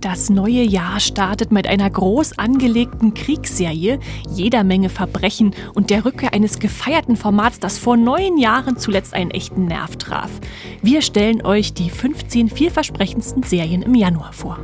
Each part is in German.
Das neue Jahr startet mit einer groß angelegten Kriegsserie, jeder Menge Verbrechen und der Rückkehr eines gefeierten Formats, das vor neun Jahren zuletzt einen echten Nerv traf. Wir stellen euch die 15 vielversprechendsten Serien im Januar vor.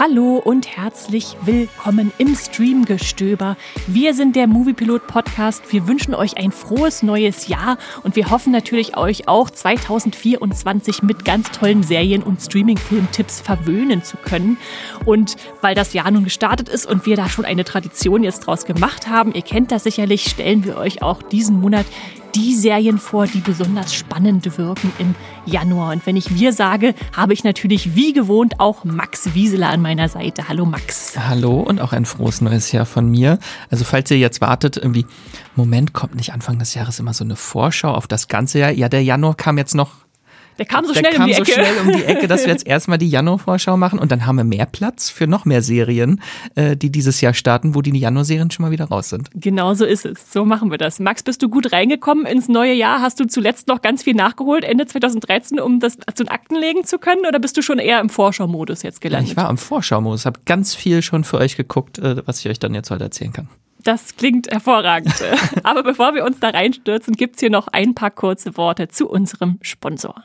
Hallo und herzlich willkommen im Streamgestöber. Wir sind der Moviepilot Podcast. Wir wünschen euch ein frohes neues Jahr und wir hoffen natürlich euch auch 2024 mit ganz tollen Serien und Streaming-Film-Tipps verwöhnen zu können. Und weil das Jahr nun gestartet ist und wir da schon eine Tradition jetzt draus gemacht haben, ihr kennt das sicherlich, stellen wir euch auch diesen Monat die Serien vor, die besonders spannend wirken im Januar. Und wenn ich wir sage, habe ich natürlich wie gewohnt auch Max Wieseler an meiner Seite. Hallo Max. Hallo und auch ein frohes neues Jahr von mir. Also falls ihr jetzt wartet, irgendwie, Moment, kommt nicht Anfang des Jahres immer so eine Vorschau auf das ganze Jahr? Ja, der Januar kam jetzt noch der kam so der schnell kam um die so Ecke. schnell um die Ecke, dass wir jetzt erstmal die Januar-Vorschau machen und dann haben wir mehr Platz für noch mehr Serien, äh, die dieses Jahr starten, wo die Januar-Serien schon mal wieder raus sind. Genau so ist es. So machen wir das. Max, bist du gut reingekommen ins neue Jahr? Hast du zuletzt noch ganz viel nachgeholt, Ende 2013, um das zu den Akten legen zu können? Oder bist du schon eher im Vorschau-Modus jetzt gelandet? Ich war im Vorschau-Modus, habe ganz viel schon für euch geguckt, äh, was ich euch dann jetzt heute erzählen kann. Das klingt hervorragend. Aber bevor wir uns da reinstürzen, gibt's hier noch ein paar kurze Worte zu unserem Sponsor.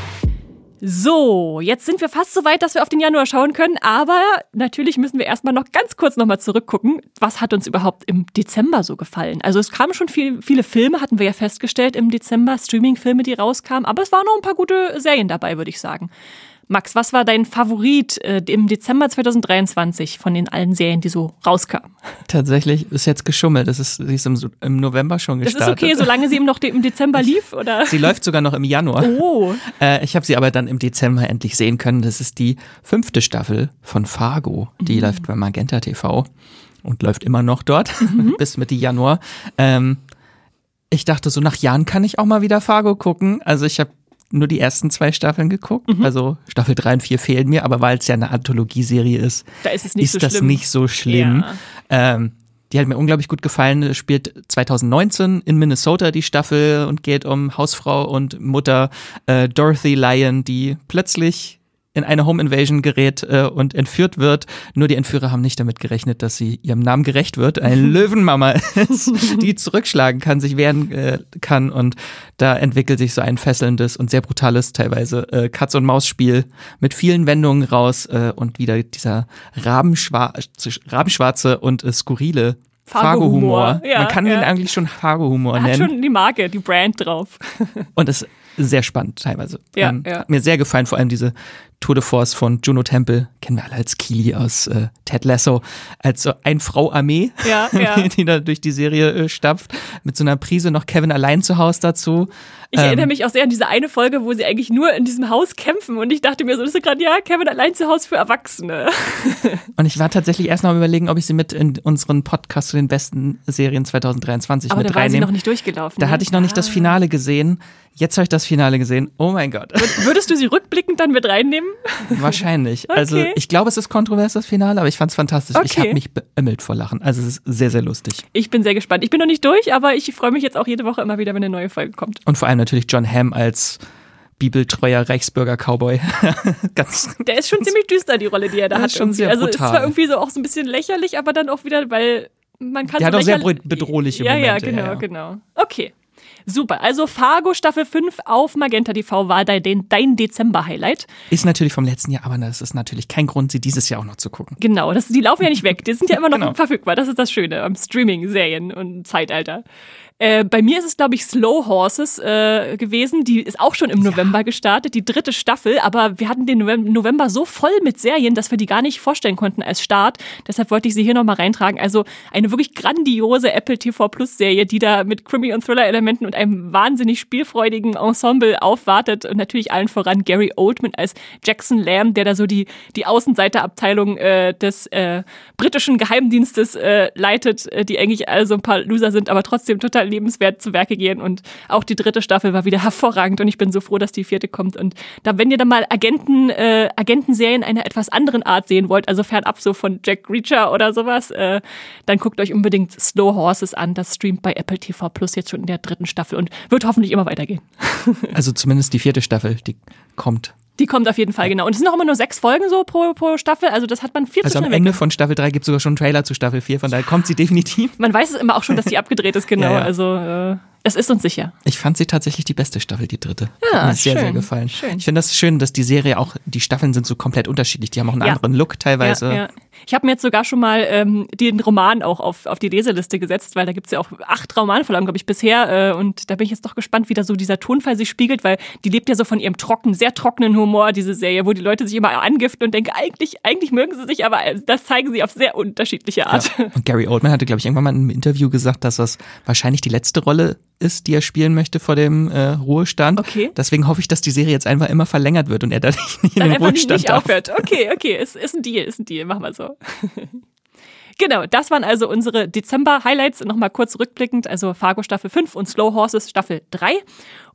So, jetzt sind wir fast so weit, dass wir auf den Januar schauen können, aber natürlich müssen wir erstmal noch ganz kurz nochmal zurückgucken. Was hat uns überhaupt im Dezember so gefallen? Also es kamen schon viel, viele Filme, hatten wir ja festgestellt im Dezember, Streaming-Filme, die rauskamen, aber es waren noch ein paar gute Serien dabei, würde ich sagen. Max, was war dein Favorit äh, im Dezember 2023 von den allen Serien, die so rauskamen? Tatsächlich ist jetzt geschummelt. Das ist, sie ist im, im November schon Das gestartet. ist okay, solange sie eben noch im Dezember lief, oder? Sie läuft sogar noch im Januar. Oh, Äh, ich habe sie aber dann im Dezember endlich sehen können. Das ist die fünfte Staffel von Fargo. Die Mhm. läuft bei Magenta TV und läuft immer noch dort Mhm. bis Mitte Januar. Ähm, ich dachte so, nach Jahren kann ich auch mal wieder Fargo gucken. Also ich habe nur die ersten zwei Staffeln geguckt. Mhm. Also Staffel 3 und 4 fehlen mir, aber weil es ja eine Anthologieserie ist, da ist es nicht ist so das schlimm. nicht so schlimm. Ähm, die hat mir unglaublich gut gefallen. Spielt 2019 in Minnesota die Staffel und geht um Hausfrau und Mutter äh, Dorothy Lyon, die plötzlich in eine Home Invasion gerät äh, und entführt wird. Nur die Entführer haben nicht damit gerechnet, dass sie ihrem Namen gerecht wird. Eine Löwenmama ist, die zurückschlagen kann, sich wehren äh, kann. Und da entwickelt sich so ein fesselndes und sehr brutales, teilweise äh, Katz-und-Maus-Spiel mit vielen Wendungen raus äh, und wieder dieser rabenschwarze, rabenschwarze und äh, skurrile Fargo-Humor. Ja, Man kann ja. den eigentlich schon Fargo-Humor Hat nennen. schon die Marke, die Brand drauf. Und ist sehr spannend teilweise. Ähm, Ja, ja. Hat mir sehr gefallen, vor allem diese Tour de Force von Juno Temple, kennen wir alle als Keely aus äh, Ted Lasso, als so ein Frau-Armee, Ja, ja. die da durch die Serie äh, stapft, mit so einer Prise noch Kevin allein zu Hause dazu. Ich Ähm, erinnere mich auch sehr an diese eine Folge, wo sie eigentlich nur in diesem Haus kämpfen und ich dachte mir so, das ist gerade, ja, Kevin allein zu Hause für Erwachsene. Und ich war tatsächlich erst noch am überlegen, ob ich sie mit in unseren Podcast zu den besten Serien 2023 Aber mit da war sie reinnehme. noch nicht durchgelaufen. Da ne? hatte ich noch nicht das Ah. Finale gesehen. Jetzt habe ich das Finale gesehen. Oh mein Gott. Würdest du sie rückblickend dann mit reinnehmen? Wahrscheinlich. Also Okay. ich glaube, es ist kontrovers, das Finale, aber ich fand es fantastisch. Ich Okay. habe mich beömmelt vor Lachen. Also es ist sehr, sehr lustig. Ich bin sehr gespannt. Ich bin noch nicht durch, aber ich freue mich jetzt auch jede Woche immer wieder, wenn eine neue Folge kommt. Und vor allem natürlich John Hamm als bibeltreuer Reichsbürger-Cowboy. Ganz Der ist schon ziemlich düster, die Rolle, die er da hat. Schon sehr also ist zwar irgendwie so auch so ein bisschen lächerlich, aber dann auch wieder, weil man kann Der so hat auch sehr bedrohliche ja, Momente. Ja, genau, ja. genau. Okay. Super. Also Fargo Staffel 5 auf Magenta TV war dein, dein Dezember-Highlight. Ist natürlich vom letzten Jahr, aber das ist natürlich kein Grund, sie dieses Jahr auch noch zu gucken. Genau, das, die laufen ja nicht weg. Die sind ja immer noch genau. verfügbar. Das ist das Schöne am Streaming-Serien und Zeitalter. Äh, bei mir ist es, glaube ich, Slow Horses äh, gewesen. Die ist auch schon im ja. November gestartet, die dritte Staffel. Aber wir hatten den November so voll mit Serien, dass wir die gar nicht vorstellen konnten als Start. Deshalb wollte ich sie hier nochmal reintragen. Also eine wirklich grandiose Apple TV Plus Serie, die da mit Krimi- und Thriller-Elementen und einem wahnsinnig spielfreudigen Ensemble aufwartet. Und natürlich allen voran Gary Oldman als Jackson Lamb, der da so die, die Außenseiterabteilung äh, des äh, britischen Geheimdienstes äh, leitet, äh, die eigentlich alle so ein paar Loser sind, aber trotzdem total lebenswert zu Werke gehen. Und auch die dritte Staffel war wieder hervorragend und ich bin so froh, dass die vierte kommt. Und da, wenn ihr dann mal Agenten, äh, Agentenserien einer etwas anderen Art sehen wollt, also fernab so von Jack Reacher oder sowas, äh, dann guckt euch unbedingt Slow Horses an. Das streamt bei Apple TV Plus jetzt schon in der dritten Staffel und wird hoffentlich immer weitergehen. also zumindest die vierte Staffel, die kommt die kommt auf jeden Fall, genau. Und es sind auch immer nur sechs Folgen so pro, pro Staffel, also das hat man viel also zu schnell am Ende weg. von Staffel 3 gibt es sogar schon einen Trailer zu Staffel 4, von daher kommt sie definitiv. Man weiß es immer auch schon, dass die abgedreht ist, genau. Ja, ja. Also äh, es ist uns sicher. Ich fand sie tatsächlich die beste Staffel, die dritte. Ja, Hat mir sehr, schön, sehr gefallen. Schön. Ich finde das schön, dass die Serie auch, die Staffeln sind so komplett unterschiedlich. Die haben auch einen ja. anderen Look teilweise. Ja, ja. Ich habe mir jetzt sogar schon mal ähm, den Roman auch auf, auf die Leseliste gesetzt, weil da gibt es ja auch acht Romanvorlagen, glaube ich, bisher. Äh, und da bin ich jetzt doch gespannt, wie da so dieser Tonfall sich spiegelt, weil die lebt ja so von ihrem trockenen, sehr trockenen Humor, diese Serie, wo die Leute sich immer angiften und denken, eigentlich, eigentlich mögen sie sich, aber das zeigen sie auf sehr unterschiedliche Art. Ja. Und Gary Oldman hatte, glaube ich, irgendwann mal in einem Interview gesagt, dass das wahrscheinlich die letzte Rolle ist, die er spielen möchte vor dem äh, Ruhestand. Okay. Deswegen hoffe ich, dass die Serie jetzt einfach immer verlängert wird und er dadurch nicht Dann in den Ruhestand nicht, nicht aufhört. Okay, okay, ist, ist ein Deal, ist ein Deal, machen wir so. Genau, das waren also unsere Dezember-Highlights. Nochmal kurz rückblickend, also Fargo Staffel 5 und Slow Horses Staffel 3.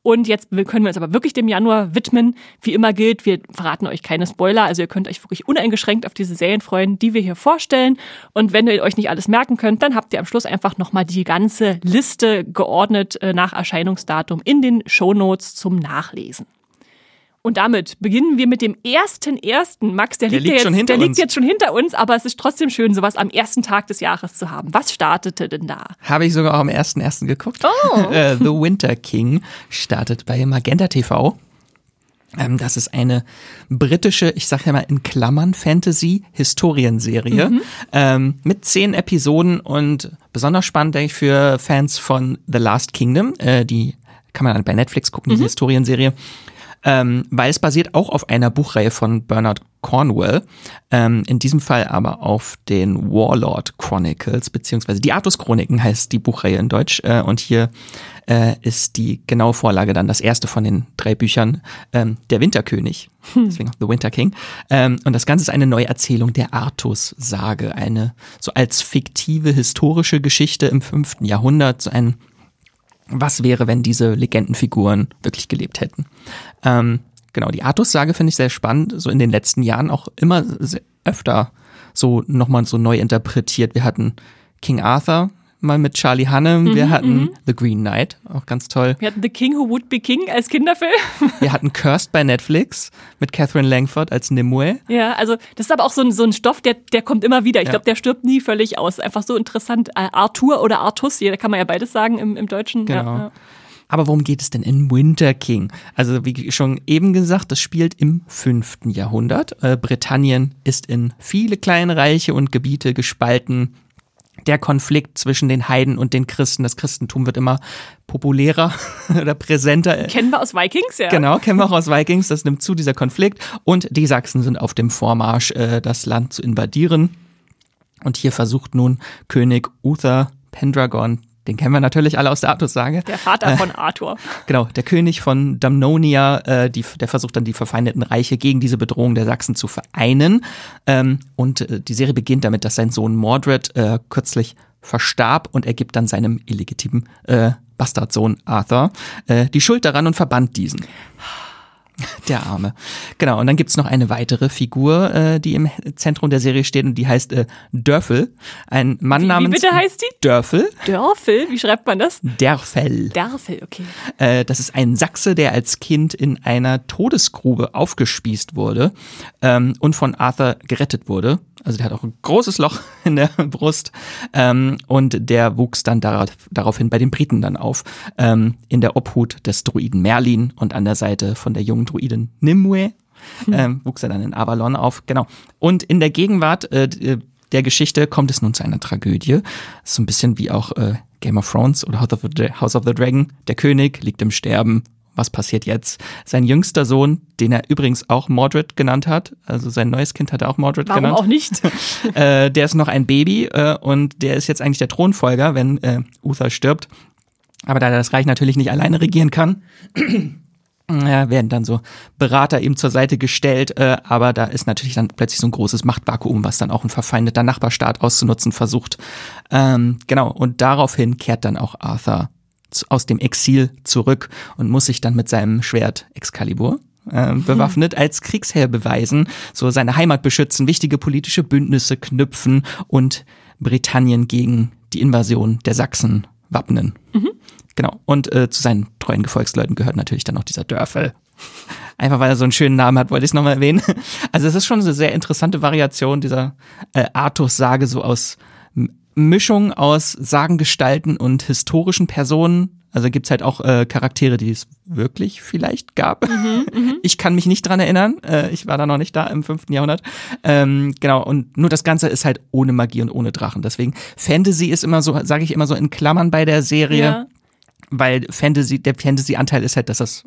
Und jetzt können wir uns aber wirklich dem Januar widmen. Wie immer gilt, wir verraten euch keine Spoiler. Also ihr könnt euch wirklich uneingeschränkt auf diese Serien freuen, die wir hier vorstellen. Und wenn ihr euch nicht alles merken könnt, dann habt ihr am Schluss einfach nochmal die ganze Liste geordnet äh, nach Erscheinungsdatum in den Shownotes zum Nachlesen. Und damit beginnen wir mit dem ersten ersten. Max, der, der liegt, liegt, ja jetzt, der liegt jetzt schon hinter uns, aber es ist trotzdem schön, sowas am ersten Tag des Jahres zu haben. Was startete denn da? Habe ich sogar auch am ersten ersten geguckt. Oh. Äh, The Winter King startet bei Magenta TV. Ähm, das ist eine britische, ich sage ja mal in Klammern, Fantasy-Historienserie mhm. ähm, mit zehn Episoden und besonders spannend, denke ich, für Fans von The Last Kingdom. Äh, die kann man dann bei Netflix gucken, diese mhm. Historienserie ähm, weil es basiert auch auf einer Buchreihe von Bernard Cornwell, ähm, in diesem Fall aber auf den Warlord Chronicles, beziehungsweise die Artus-Chroniken heißt die Buchreihe in Deutsch äh, und hier äh, ist die genaue Vorlage dann das erste von den drei Büchern, ähm, Der Winterkönig, hm. deswegen The Winter King. Ähm, und das Ganze ist eine Neuerzählung der Artus-Sage, eine so als fiktive historische Geschichte im fünften Jahrhundert, so ein was wäre, wenn diese Legendenfiguren wirklich gelebt hätten. Ähm, genau, die Artus-Sage finde ich sehr spannend, so in den letzten Jahren auch immer öfter so nochmal so neu interpretiert. Wir hatten King Arthur, mal mit Charlie Hannem. Mhm, wir hatten mhm. The Green Knight, auch ganz toll. Wir hatten The King Who Would Be King als Kinderfilm. wir hatten Cursed bei Netflix mit Catherine Langford als Nimue. Ja, also das ist aber auch so ein, so ein Stoff, der, der kommt immer wieder. Ich ja. glaube, der stirbt nie völlig aus. Einfach so interessant. Äh, Arthur oder Artus, da kann man ja beides sagen im, im Deutschen. Genau. Ja, ja. Aber worum geht es denn in Winter King? Also wie schon eben gesagt, das spielt im fünften Jahrhundert. Äh, Britannien ist in viele kleine Reiche und Gebiete gespalten der Konflikt zwischen den Heiden und den Christen. Das Christentum wird immer populärer oder präsenter. Kennen wir aus Vikings, ja. Genau, kennen wir auch aus Vikings. Das nimmt zu, dieser Konflikt. Und die Sachsen sind auf dem Vormarsch, äh, das Land zu invadieren. Und hier versucht nun König Uther Pendragon den kennen wir natürlich alle aus der Artus-Sage. Der Vater äh, von Arthur. Genau, der König von Damnonia, äh, die, der versucht dann die verfeindeten Reiche gegen diese Bedrohung der Sachsen zu vereinen. Ähm, und äh, die Serie beginnt damit, dass sein Sohn Mordred äh, kürzlich verstarb und er gibt dann seinem illegitimen äh, Bastardsohn Arthur äh, die Schuld daran und verbannt diesen. Der Arme. Genau, und dann gibt's noch eine weitere Figur, äh, die im Zentrum der Serie steht und die heißt äh, Dörfel. Ein Mann Wie, namens wie bitte heißt die? Dörfel. Dörfel? Wie schreibt man das? Derfel. Dörfel, okay. Äh, das ist ein Sachse, der als Kind in einer Todesgrube aufgespießt wurde ähm, und von Arthur gerettet wurde. Also der hat auch ein großes Loch in der Brust ähm, und der wuchs dann darauf, daraufhin bei den Briten dann auf, ähm, in der Obhut des Druiden Merlin und an der Seite von der jungen Druidin Nimue. Ähm, wuchs er dann in Avalon auf, genau. Und in der Gegenwart äh, der Geschichte kommt es nun zu einer Tragödie. So ein bisschen wie auch äh, Game of Thrones oder House of, the, House of the Dragon. Der König liegt im Sterben. Was passiert jetzt? Sein jüngster Sohn, den er übrigens auch Mordred genannt hat, also sein neues Kind hat er auch Mordred Warum genannt. auch nicht? äh, der ist noch ein Baby äh, und der ist jetzt eigentlich der Thronfolger, wenn äh, Uther stirbt. Aber da er das Reich natürlich nicht alleine regieren kann, ja, werden dann so Berater ihm zur Seite gestellt, äh, aber da ist natürlich dann plötzlich so ein großes Machtvakuum, was dann auch ein verfeindeter Nachbarstaat auszunutzen versucht. Ähm, genau, und daraufhin kehrt dann auch Arthur aus dem Exil zurück und muss sich dann mit seinem Schwert Excalibur äh, bewaffnet als Kriegsherr beweisen, so seine Heimat beschützen, wichtige politische Bündnisse knüpfen und Britannien gegen die Invasion der Sachsen wappnen. Genau. Und äh, zu seinen treuen Gefolgsleuten gehört natürlich dann auch dieser Dörfel. Einfach weil er so einen schönen Namen hat, wollte ich es nochmal erwähnen. Also es ist schon eine sehr interessante Variation dieser äh, Artus-Sage, so aus Mischung aus Sagengestalten und historischen Personen. Also gibt's halt auch äh, Charaktere, die es wirklich vielleicht gab. ich kann mich nicht dran erinnern. Äh, ich war da noch nicht da im fünften Jahrhundert. Ähm, genau, und nur das Ganze ist halt ohne Magie und ohne Drachen. Deswegen, Fantasy ist immer so, sage ich immer so in Klammern bei der Serie Ja. weil Fantasy, der Fantasy-Anteil ist halt, dass das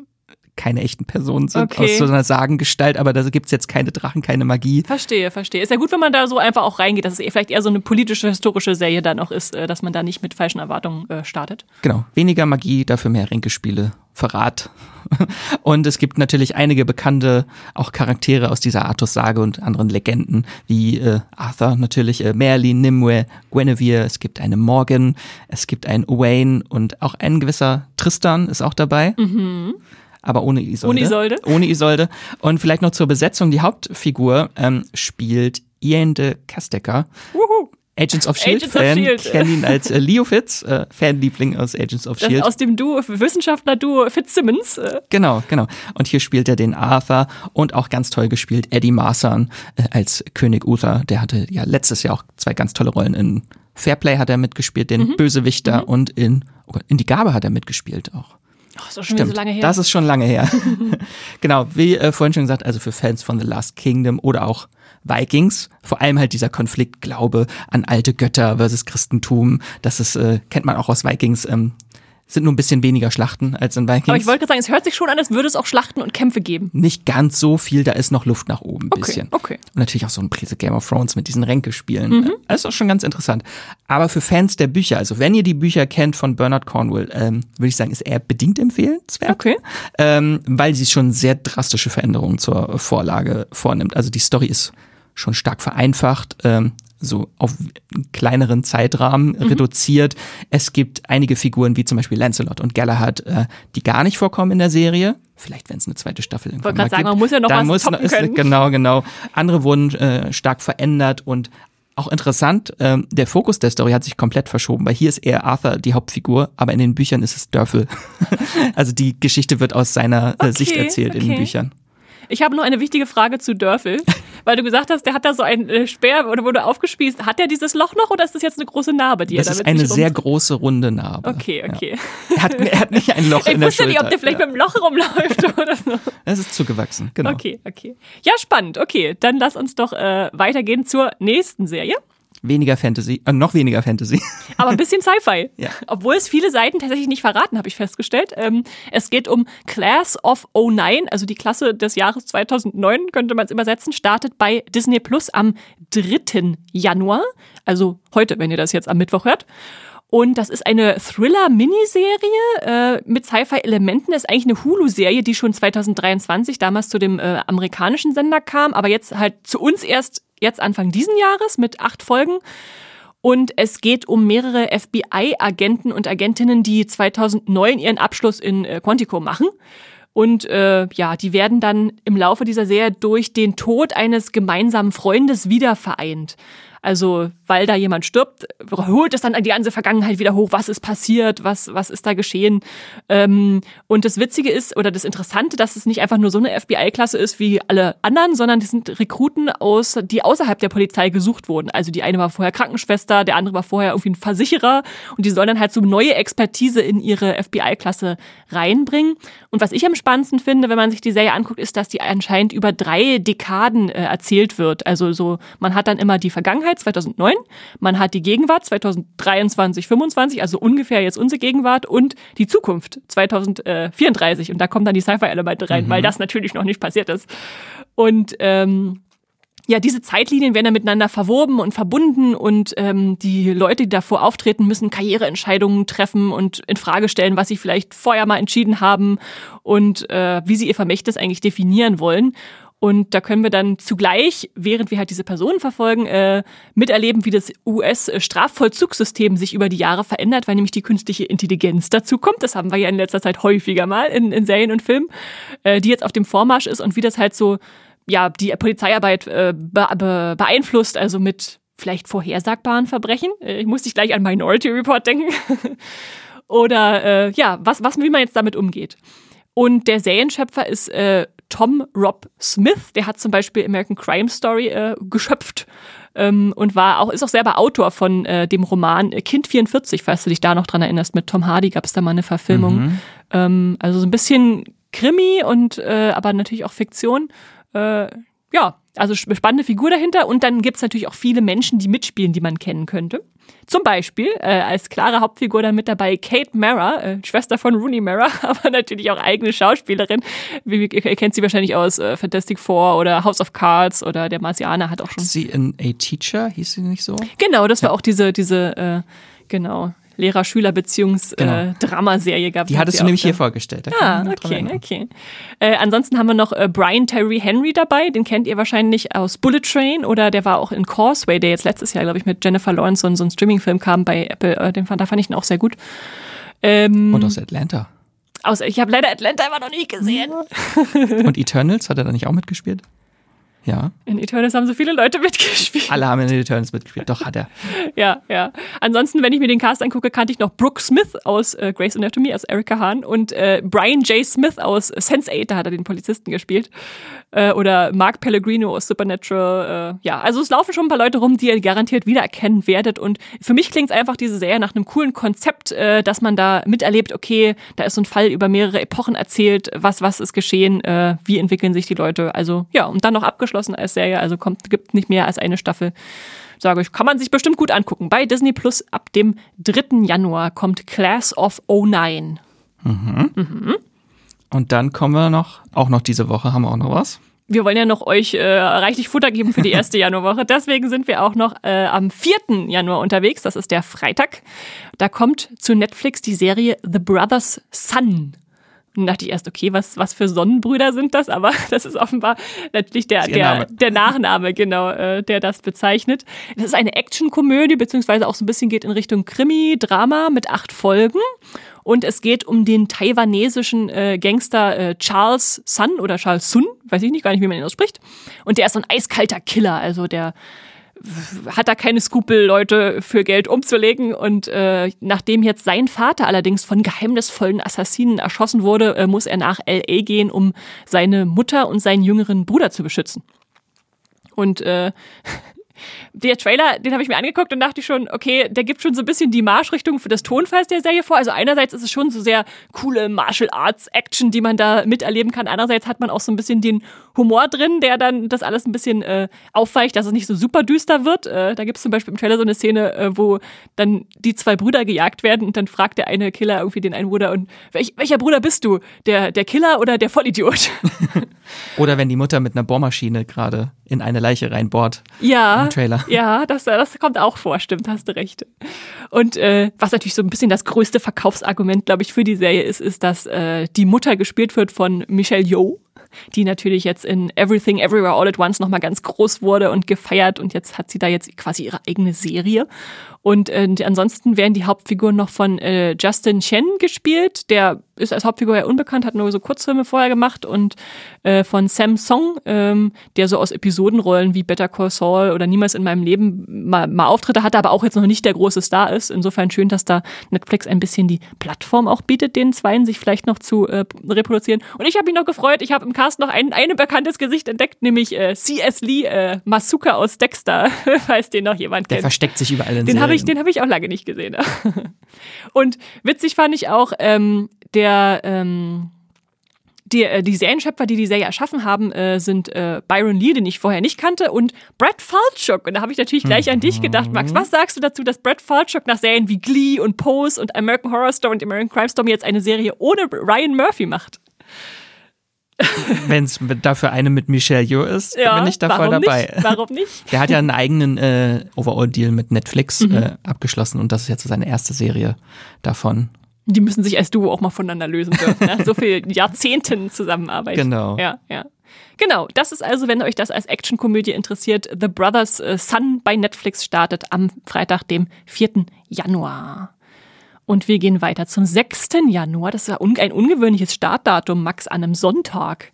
keine echten Personen sind Okay. aus so einer Sagengestalt, aber da gibt's jetzt keine Drachen, keine Magie. Verstehe, verstehe. Ist ja gut, wenn man da so einfach auch reingeht, dass es vielleicht eher so eine politische, historische Serie dann auch ist, äh, dass man da nicht mit falschen Erwartungen äh, startet. Genau, weniger Magie, dafür mehr Ränkespiele, Verrat. Und es gibt natürlich einige bekannte auch Charaktere aus dieser Artus-Sage und anderen Legenden, wie äh, Arthur natürlich, äh, Merlin, Nimue, Guinevere, es gibt eine Morgan, es gibt einen Owain und auch ein gewisser Tristan ist auch dabei. Aber ohne Isolde. Ohne Isolde. Ohne Isolde. Und vielleicht noch zur Besetzung. Die Hauptfigur ähm, spielt Ian de Castecker. Wuhu. Agents of Shield Agents of Fan. S.H.I.E.L.D.. Ich kenne ihn als äh, Leo Fitz, äh, Fanliebling aus Agents of Das Shield. aus dem Duo, Wissenschaftler-Duo Fitzsimmons. Äh, Genau, genau. Und hier spielt er den Arthur und auch ganz toll gespielt Eddie Marsan äh, als König Uther. Der hatte ja letztes Jahr auch zwei ganz tolle Rollen in Fairplay hat er mitgespielt, den Bösewichter und in, oh Gott, in Die Gabe hat er mitgespielt auch. Oh, ist schon wieder so lange her. Das ist schon lange her. genau, wie äh, vorhin schon gesagt, also für Fans von The Last Kingdom oder auch Vikings, vor allem halt dieser Konflikt Glaube an alte Götter versus Christentum, das ist, äh, kennt man auch aus Vikings, ähm, sind nur ein bisschen weniger Schlachten als in Vikings. Aber ich wollte gerade sagen, es hört sich schon an, als würde es auch Schlachten und Kämpfe geben. Nicht ganz so viel, da ist noch Luft nach oben ein Okay, bisschen. okay. Und natürlich auch so ein Prise Game of Thrones mit diesen Ränkespielen. Das ist auch schon ganz interessant. Aber für Fans der Bücher, also wenn ihr die Bücher kennt von Bernard Cornwell, ähm, würde ich sagen, ist er bedingt empfehlenswert. Okay. Ähm, weil sie schon sehr drastische Veränderungen zur Vorlage vornimmt. Also die Story ist schon stark vereinfacht. Ähm, so auf einen kleineren Zeitrahmen reduziert. Es gibt einige Figuren wie zum Beispiel Lancelot und Galahad, äh, die gar nicht vorkommen in der Serie. Vielleicht, wenn es eine zweite Staffel irgendwann Wollte mal sagen, gibt. man muss ja noch Dann was muss ist, können. Genau, genau. Andere wurden äh, stark verändert und auch interessant, ähm, der Fokus der Story hat sich komplett verschoben, weil hier ist eher Arthur die Hauptfigur, aber in den Büchern ist es Dörfel. also die Geschichte wird aus seiner äh, Sicht Okay, erzählt in den okay. Büchern. Ich habe noch eine wichtige Frage zu Dörfel, weil du gesagt hast, der hat da so ein äh, Speer oder wurde aufgespießt. Hat er dieses Loch noch oder ist das jetzt eine große Narbe, die Das er ist damit eine sich sehr rum- große runde Narbe. Okay, okay. Ja. Er, hat, er hat nicht ein Loch Ich in der wusste Schulter. nicht, ob der vielleicht ja. mit dem Loch rumläuft oder so. Es ist zugewachsen, genau. Okay, okay. Ja, spannend. Okay, dann lass uns doch äh, weitergehen zur nächsten Serie. Weniger Fantasy, äh, noch weniger Fantasy. Aber ein bisschen Sci-Fi. Ja. Obwohl es viele Seiten tatsächlich nicht verraten, habe ich festgestellt. Ähm, es geht um Class of 09, also die Klasse des Jahres 2009, könnte man es übersetzen, startet bei Disney Plus am 3. Januar, also heute, wenn ihr das jetzt am Mittwoch hört. Und das ist eine Thriller-Miniserie äh, mit Sci-Fi-Elementen. Ist eigentlich eine Hulu-Serie, die schon 2023 damals zu dem äh, amerikanischen Sender kam, aber jetzt halt zu uns erst jetzt Anfang diesen Jahres mit acht Folgen. Und es geht um mehrere FBI-Agenten und Agentinnen, die 2009 ihren Abschluss in äh, Quantico machen. Und äh, ja, die werden dann im Laufe dieser Serie durch den Tod eines gemeinsamen Freundes wieder vereint. Also, weil da jemand stirbt, holt es dann die ganze Vergangenheit wieder hoch. Was ist passiert? Was, was ist da geschehen? Ähm, und das Witzige ist, oder das Interessante, dass es nicht einfach nur so eine FBI-Klasse ist wie alle anderen, sondern das sind Rekruten aus, die außerhalb der Polizei gesucht wurden. Also die eine war vorher Krankenschwester, der andere war vorher irgendwie ein Versicherer und die sollen dann halt so neue Expertise in ihre FBI-Klasse reinbringen. Und was ich am spannendsten finde, wenn man sich die Serie anguckt, ist, dass die anscheinend über drei Dekaden äh, erzählt wird. Also so, man hat dann immer die Vergangenheit, Vergangenheit 2009, man hat die Gegenwart 2023, 25, also ungefähr jetzt unsere Gegenwart und die Zukunft 2034 und da kommen dann die Sci-Fi-Elemente rein, mhm. weil das natürlich noch nicht passiert ist. Und ähm, ja, diese Zeitlinien werden dann miteinander verwoben und verbunden und ähm, die Leute, die davor auftreten, müssen Karriereentscheidungen treffen und in Frage stellen, was sie vielleicht vorher mal entschieden haben und äh, wie sie ihr Vermächtnis eigentlich definieren wollen. Und da können wir dann zugleich, während wir halt diese Personen verfolgen, äh, miterleben, wie das US-Strafvollzugssystem sich über die Jahre verändert, weil nämlich die künstliche Intelligenz dazu kommt. Das haben wir ja in letzter Zeit häufiger mal in, in Serien und Filmen, äh, die jetzt auf dem Vormarsch ist und wie das halt so, ja, die Polizeiarbeit äh, be be beeinflusst, also mit vielleicht vorhersagbaren Verbrechen. Äh, ich muss nicht gleich an Minority Report denken. Oder äh, ja, was, was, wie man jetzt damit umgeht. Und der Serienschöpfer ist äh, Tom Rob Smith, der hat zum Beispiel American Crime Story äh, geschöpft ähm, und war auch, ist auch selber Autor von äh, dem Roman Kind 44, falls du dich da noch dran erinnerst. Mit Tom Hardy gab es da mal eine Verfilmung. Mhm. Ähm, also so ein bisschen Krimi und äh, aber natürlich auch Fiktion. Äh, ja, also spannende Figur dahinter. Und dann gibt's natürlich auch viele Menschen, die mitspielen, die man kennen könnte. Zum Beispiel äh, als klare Hauptfigur dann mit dabei Kate Mara, äh, Schwester von Rooney Mara, aber natürlich auch eigene Schauspielerin. Wie, ihr kennt sie wahrscheinlich aus äh, Fantastic Four oder House of Cards oder Der Marsianer hat auch schon. Ist sie in A Teacher? Hieß sie nicht so? Genau, das war auch diese, diese, äh, genau. Lehrer-Schüler-Beziehungs-Dramaserie genau. äh, gab. Die hattest du nämlich hier vorgestellt. Da ah, okay, okay. Äh, ansonsten haben wir noch äh, Brian Terry Henry dabei, den kennt ihr wahrscheinlich aus Bullet Train oder der war auch in Causeway, der jetzt letztes Jahr, glaube ich, mit Jennifer Lawrence so, so ein Streaming-Film kam bei Apple. Äh, den fand, da fand ich ihn auch sehr gut. Ähm, Und aus Atlanta. Aus, ich habe leider Atlanta immer noch nie gesehen. Und Eternals, hat er da nicht auch mitgespielt? Ja. In Eternals haben so viele Leute mitgespielt. Alle haben in Eternals mitgespielt. Doch, hat er. ja, ja. Ansonsten, wenn ich mir den Cast angucke, kannte ich noch Brooke Smith aus äh, Grey's Anatomy, aus Erika Hahn und äh, Brian J. Smith aus Sense8, da hat er den Polizisten gespielt. Äh, oder Mark Pellegrino aus Supernatural. Äh, ja, also es laufen schon ein paar Leute rum, die ihr garantiert wiedererkennen werdet. Und für mich klingt es einfach diese Serie nach einem coolen Konzept, äh, dass man da miterlebt, okay, da ist so ein Fall über mehrere Epochen erzählt, was, was ist geschehen, äh, wie entwickeln sich die Leute. Also ja, und dann noch abgeschlossen als Serie, also kommt, gibt nicht mehr als eine Staffel sage ich, kann man sich bestimmt gut angucken. Bei Disney Plus ab dem 3. Januar kommt Class of 09. Mhm. Mhm. Und dann kommen wir noch, auch noch diese Woche haben wir auch noch was. Wir wollen ja noch euch äh, reichlich Futter geben für die erste Januarwoche. Deswegen sind wir auch noch äh, am 4. Januar unterwegs. Das ist der Freitag. Da kommt zu Netflix die Serie The Brothers Sun. Und dachte ich erst, okay, was, was für Sonnenbrüder sind das? Aber das ist offenbar natürlich der, der, der Nachname, genau, äh, der das bezeichnet. Das ist eine Actionkomödie, beziehungsweise auch so ein bisschen geht in Richtung Krimi, Drama mit acht Folgen. Und es geht um den taiwanesischen äh, Gangster äh, Charles Sun oder Charles Sun, weiß ich nicht gar nicht, wie man ihn ausspricht. Und der ist so ein eiskalter Killer, also der hat da keine Skrupel, Leute für Geld umzulegen. Und äh, nachdem jetzt sein Vater allerdings von geheimnisvollen Assassinen erschossen wurde, äh, muss er nach LA gehen, um seine Mutter und seinen jüngeren Bruder zu beschützen. Und äh, der Trailer, den habe ich mir angeguckt und dachte schon, okay, der gibt schon so ein bisschen die Marschrichtung für das Tonfall der Serie vor. Also einerseits ist es schon so sehr coole Martial Arts Action, die man da miterleben kann. Andererseits hat man auch so ein bisschen den Humor drin, der dann das alles ein bisschen äh, aufweicht, dass es nicht so super düster wird. Äh, da gibt es zum Beispiel im Trailer so eine Szene, äh, wo dann die zwei Brüder gejagt werden und dann fragt der eine Killer irgendwie den einen Bruder und welch, welcher Bruder bist du? Der, der Killer oder der Vollidiot? oder wenn die Mutter mit einer Bohrmaschine gerade in eine Leiche reinbohrt. Ja. Im Trailer. Ja, das, das kommt auch vor, stimmt, hast du recht. Und äh, was natürlich so ein bisschen das größte Verkaufsargument, glaube ich, für die Serie ist, ist, dass äh, die Mutter gespielt wird von Michelle Yeoh die natürlich jetzt in Everything Everywhere All at Once nochmal ganz groß wurde und gefeiert und jetzt hat sie da jetzt quasi ihre eigene Serie. Und äh, ansonsten werden die Hauptfiguren noch von äh, Justin Chen gespielt. Der ist als Hauptfigur ja unbekannt, hat nur so Kurzfilme vorher gemacht. Und äh, von Sam Song, ähm, der so aus Episodenrollen wie Better Call Saul oder Niemals in meinem Leben mal, mal Auftritte hatte, aber auch jetzt noch nicht der große Star ist. Insofern schön, dass da Netflix ein bisschen die Plattform auch bietet, den Zweien sich vielleicht noch zu äh, reproduzieren. Und ich habe mich noch gefreut, ich habe im Cast noch ein, ein bekanntes Gesicht entdeckt, nämlich äh, C.S. Lee, äh, Masuka aus Dexter, falls den noch jemand Der kennt. versteckt sich überall in Den habe ich, Serien. den habe ich auch lange nicht gesehen. Und witzig fand ich auch, ähm, der, ähm, die, äh, die Serienschöpfer, die die Serie erschaffen haben, äh, sind äh, Byron Lee, den ich vorher nicht kannte, und Brad Falchuk. Und da habe ich natürlich gleich an dich gedacht, Max. Was sagst du dazu, dass Brad Falchuk nach Serien wie Glee und Pose und American Horror Story und American Crime Story jetzt eine Serie ohne Ryan Murphy macht? Wenn es dafür eine mit Michelle Yeoh ist, bin ich da voll dabei. Nicht? Warum nicht? Der hat ja einen eigenen äh, Overall-Deal mit Netflix Mhm. äh, abgeschlossen und das ist jetzt seine erste Serie davon. Die müssen sich als Duo auch mal voneinander lösen dürfen. Nach so viel Jahrzehnten Zusammenarbeit. Genau. Ja, ja. Genau, das ist also, wenn euch das als Actionkomödie interessiert, The Brothers äh, Son bei Netflix startet am Freitag, dem 4. Januar. Und wir gehen weiter zum 6. Januar. Das un ein ungewöhnliches Startdatum, Max, an einem Sonntag.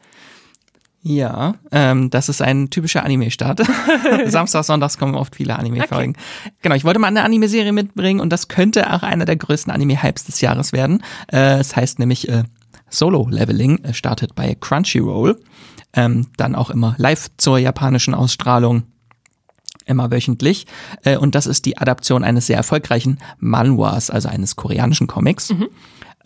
Ja, ähm, das ist ein typischer Anime-Start. Samstag, Sonntags kommen oft viele Anime-Folgen. Genau, ich wollte mal eine Anime-Serie mitbringen und das könnte auch einer der größten Anime-Hypes des Jahres werden. Äh, es heißt nämlich äh, Solo Leveling, äh, startet bei Crunchyroll. Ähm, dann auch immer live zur japanischen Ausstrahlung. Immer wöchentlich. Äh, und das ist die Adaption eines sehr erfolgreichen Manhwas, also eines koreanischen Comics.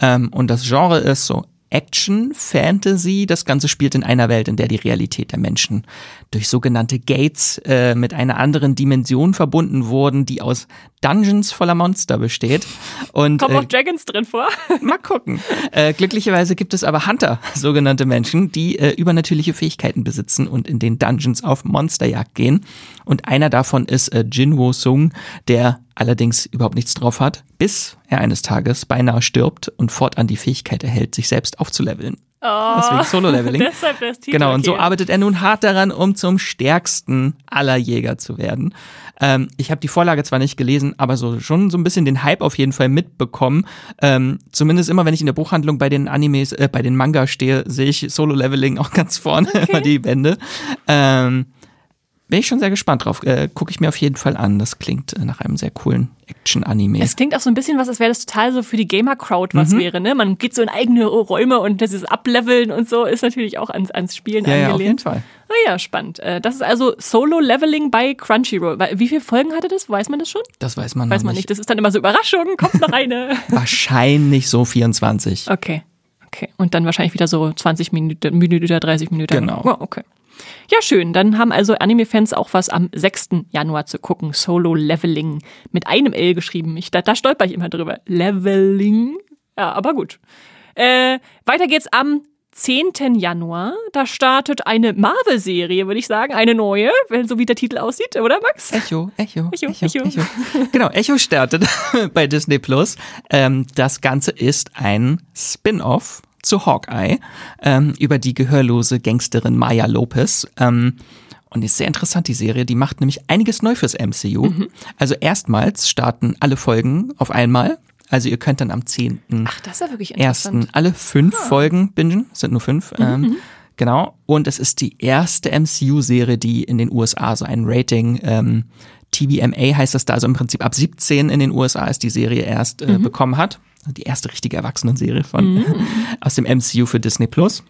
Ähm, und das Genre ist so Action, Fantasy. Das Ganze spielt in einer Welt, in der die Realität der Menschen durch sogenannte Gates äh, mit einer anderen Dimension verbunden wurden, die aus Dungeons voller Monster besteht. Und Kommen äh, auch Dragons drin vor? Mal gucken. Äh, glücklicherweise gibt es aber Hunter, sogenannte Menschen, die äh, übernatürliche Fähigkeiten besitzen und in den Dungeons auf Monsterjagd gehen. Und einer davon ist äh, Jinwo Sung, der allerdings überhaupt nichts drauf hat, bis er eines Tages beinahe stirbt und fortan die Fähigkeit erhält, sich selbst aufzuleveln. Deswegen Solo-Leveling. Deshalb das Titel. Genau, und so okay. arbeitet er nun hart daran, um zum stärksten aller Jäger zu werden. Ähm, ich habe die Vorlage zwar nicht gelesen, aber so schon so ein bisschen den Hype auf jeden Fall mitbekommen. Ähm, zumindest immer, wenn ich in der Buchhandlung bei den Animes, äh, bei den Manga stehe, sehe ich Solo-Leveling auch ganz vorne, immer die Bände. Ähm, bin ich schon sehr gespannt drauf. Äh, Gucke ich mir auf jeden Fall an. Das klingt äh, nach einem sehr coolen Action-Anime. Es klingt auch so ein bisschen was, als wäre das total so für die Gamer-Crowd was Mhm. wäre. Ne? Man geht so in eigene Räume und dieses Ableveln und so ist natürlich auch ans, ans Spielen Ja, ja, auf jeden angelehnt. Fall. Ah ja, spannend. Äh, Das ist also Solo-Leveling bei Crunchyroll. Wie viele Folgen hatte das? Weiß man das schon? Das weiß man Weiß man nicht. nicht. Das ist dann immer so Überraschung, kommt noch eine. Wahrscheinlich so 24. Okay. Okay. Und dann wahrscheinlich wieder so 20 Minuten, Minuten, 30 Minuten. Genau. Oh, okay. Ja, schön. Dann haben also Anime-Fans auch was am 6. Januar zu gucken. Solo Leveling. Mit einem L geschrieben. Ich, da, da stolper ich immer drüber. Leveling. Ja, aber gut. Äh, weiter geht's am 10. Januar. Da startet eine Marvel-Serie, würde ich sagen. Eine neue, wenn so wie der Titel aussieht, oder Max? Echo, Echo, Echo, Echo, Echo. Echo. Genau, Echo startet bei Disney Plus. Ähm, das Ganze ist ein Spin-off zu Hawkeye ähm, über die gehörlose Gangsterin Maya Lopez. Ähm, und ist sehr interessant, die Serie. Die macht nämlich einiges neu fürs MCU. Mhm. Also erstmals starten alle Folgen auf einmal. Also ihr könnt dann am 10 Ach, das ist ja wirklich interessant. Ah. Mhm, ersten alle fünf Folgen bingen, Es sind nur fünf. Ähm, genau. Und es ist die erste MCU-Serie, die in den USA so ein Rating, ähm, TVMA heißt das da, also im Prinzip ab 17 in den USA ist die Serie erst äh, Mhm. bekommen hat. Die erste richtige Erwachsenenserie von aus dem MCU für Disney Plus.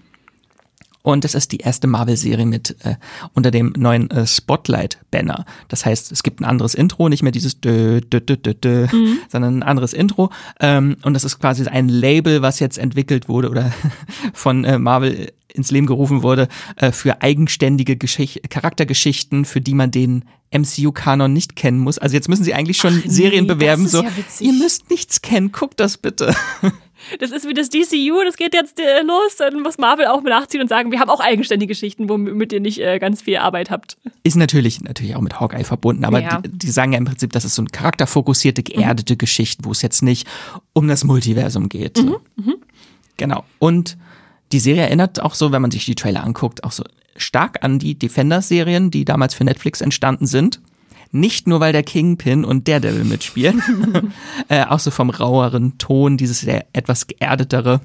Und es ist die erste Marvel-Serie mit äh, unter dem neuen äh, Spotlight-Banner. Das heißt, es gibt ein anderes Intro, nicht mehr dieses dö, dö, dö, dö, dö, sondern ein anderes Intro. Ähm, und das ist quasi ein Label, was jetzt entwickelt wurde oder von äh, Marvel ins Leben gerufen wurde äh, für eigenständige Geschicht Charaktergeschichten, für die man den MCU-Kanon nicht kennen muss. Also jetzt müssen sie eigentlich schon Ach nee, Serien bewerben, das ist so ja ihr müsst nichts kennen, guckt das bitte. Das ist wie das DCU, das geht jetzt äh, los, dann muss Marvel auch nachziehen und sagen, wir haben auch eigenständige Geschichten, womit ihr nicht äh, ganz viel Arbeit habt. Ist natürlich, natürlich auch mit Hawkeye verbunden, aber Ja. die, die sagen ja im Prinzip, das ist so eine charakterfokussierte, geerdete Geschichte, wo es jetzt nicht um das Multiversum geht. so. Genau. Und die Serie erinnert auch so, wenn man sich die Trailer anguckt, auch so stark an die Defenders-Serien, die damals für Netflix entstanden sind. Nicht nur, weil der Kingpin und Daredevil mitspielen, äh, auch so vom raueren Ton, dieses etwas geerdetere.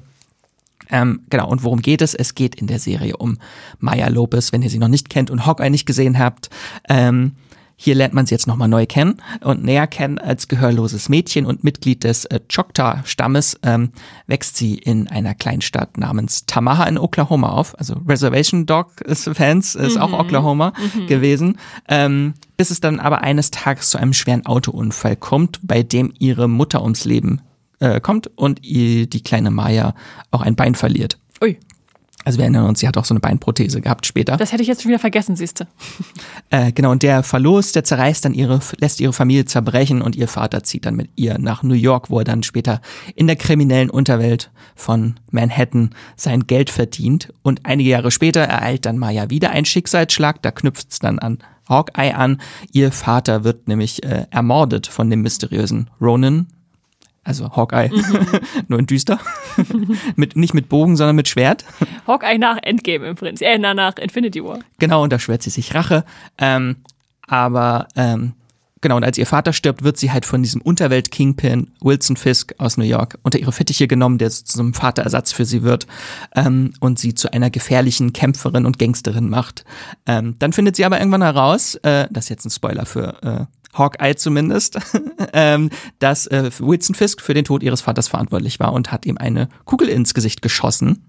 Ähm, genau, und worum geht es? Es geht in der Serie um Maya Lopez, wenn ihr sie noch nicht kennt und Hawkeye nicht gesehen habt. Ähm, hier lernt man sie jetzt nochmal neu kennen und näher kennen als gehörloses Mädchen und Mitglied des äh, Choctaw-Stammes ähm, wächst sie in einer Kleinstadt namens Tamaha in Oklahoma auf. Also Reservation Dog-Fans ist mhm. auch Oklahoma mhm. gewesen. Ähm, bis es dann aber eines Tages zu einem schweren Autounfall kommt, bei dem ihre Mutter ums Leben äh, kommt und ihr, die kleine Maya auch ein Bein verliert. Ui. Also wir erinnern uns, sie hat auch so eine Beinprothese gehabt später. Das hätte ich jetzt schon wieder vergessen, siehste. Äh, genau, und der Verlust, der zerreißt dann ihre, lässt ihre Familie zerbrechen und ihr Vater zieht dann mit ihr nach New York, wo er dann später in der kriminellen Unterwelt von Manhattan sein Geld verdient. Und einige Jahre später ereilt dann Maya wieder ein Schicksalsschlag, da knüpft es dann an Hawkeye an. Ihr Vater wird nämlich äh, ermordet von dem mysteriösen Ronan, also Hawkeye, mhm. nur in düster. mit, nicht mit Bogen, sondern mit Schwert. Hawkeye nach Endgame im Prinzip, äh, nach Infinity War. Genau, und da schwört sie sich Rache. Ähm, aber ähm, genau, und als ihr Vater stirbt, wird sie halt von diesem Unterwelt-Kingpin Wilson Fisk aus New York unter ihre Fittiche genommen, der zu einem Vaterersatz für sie wird ähm, und sie zu einer gefährlichen Kämpferin und Gangsterin macht. Ähm, dann findet sie aber irgendwann heraus, äh, das ist jetzt ein Spoiler für äh, Hawkeye zumindest, ähm, dass äh, Wilson Fisk für den Tod ihres Vaters verantwortlich war und hat ihm eine Kugel ins Gesicht geschossen.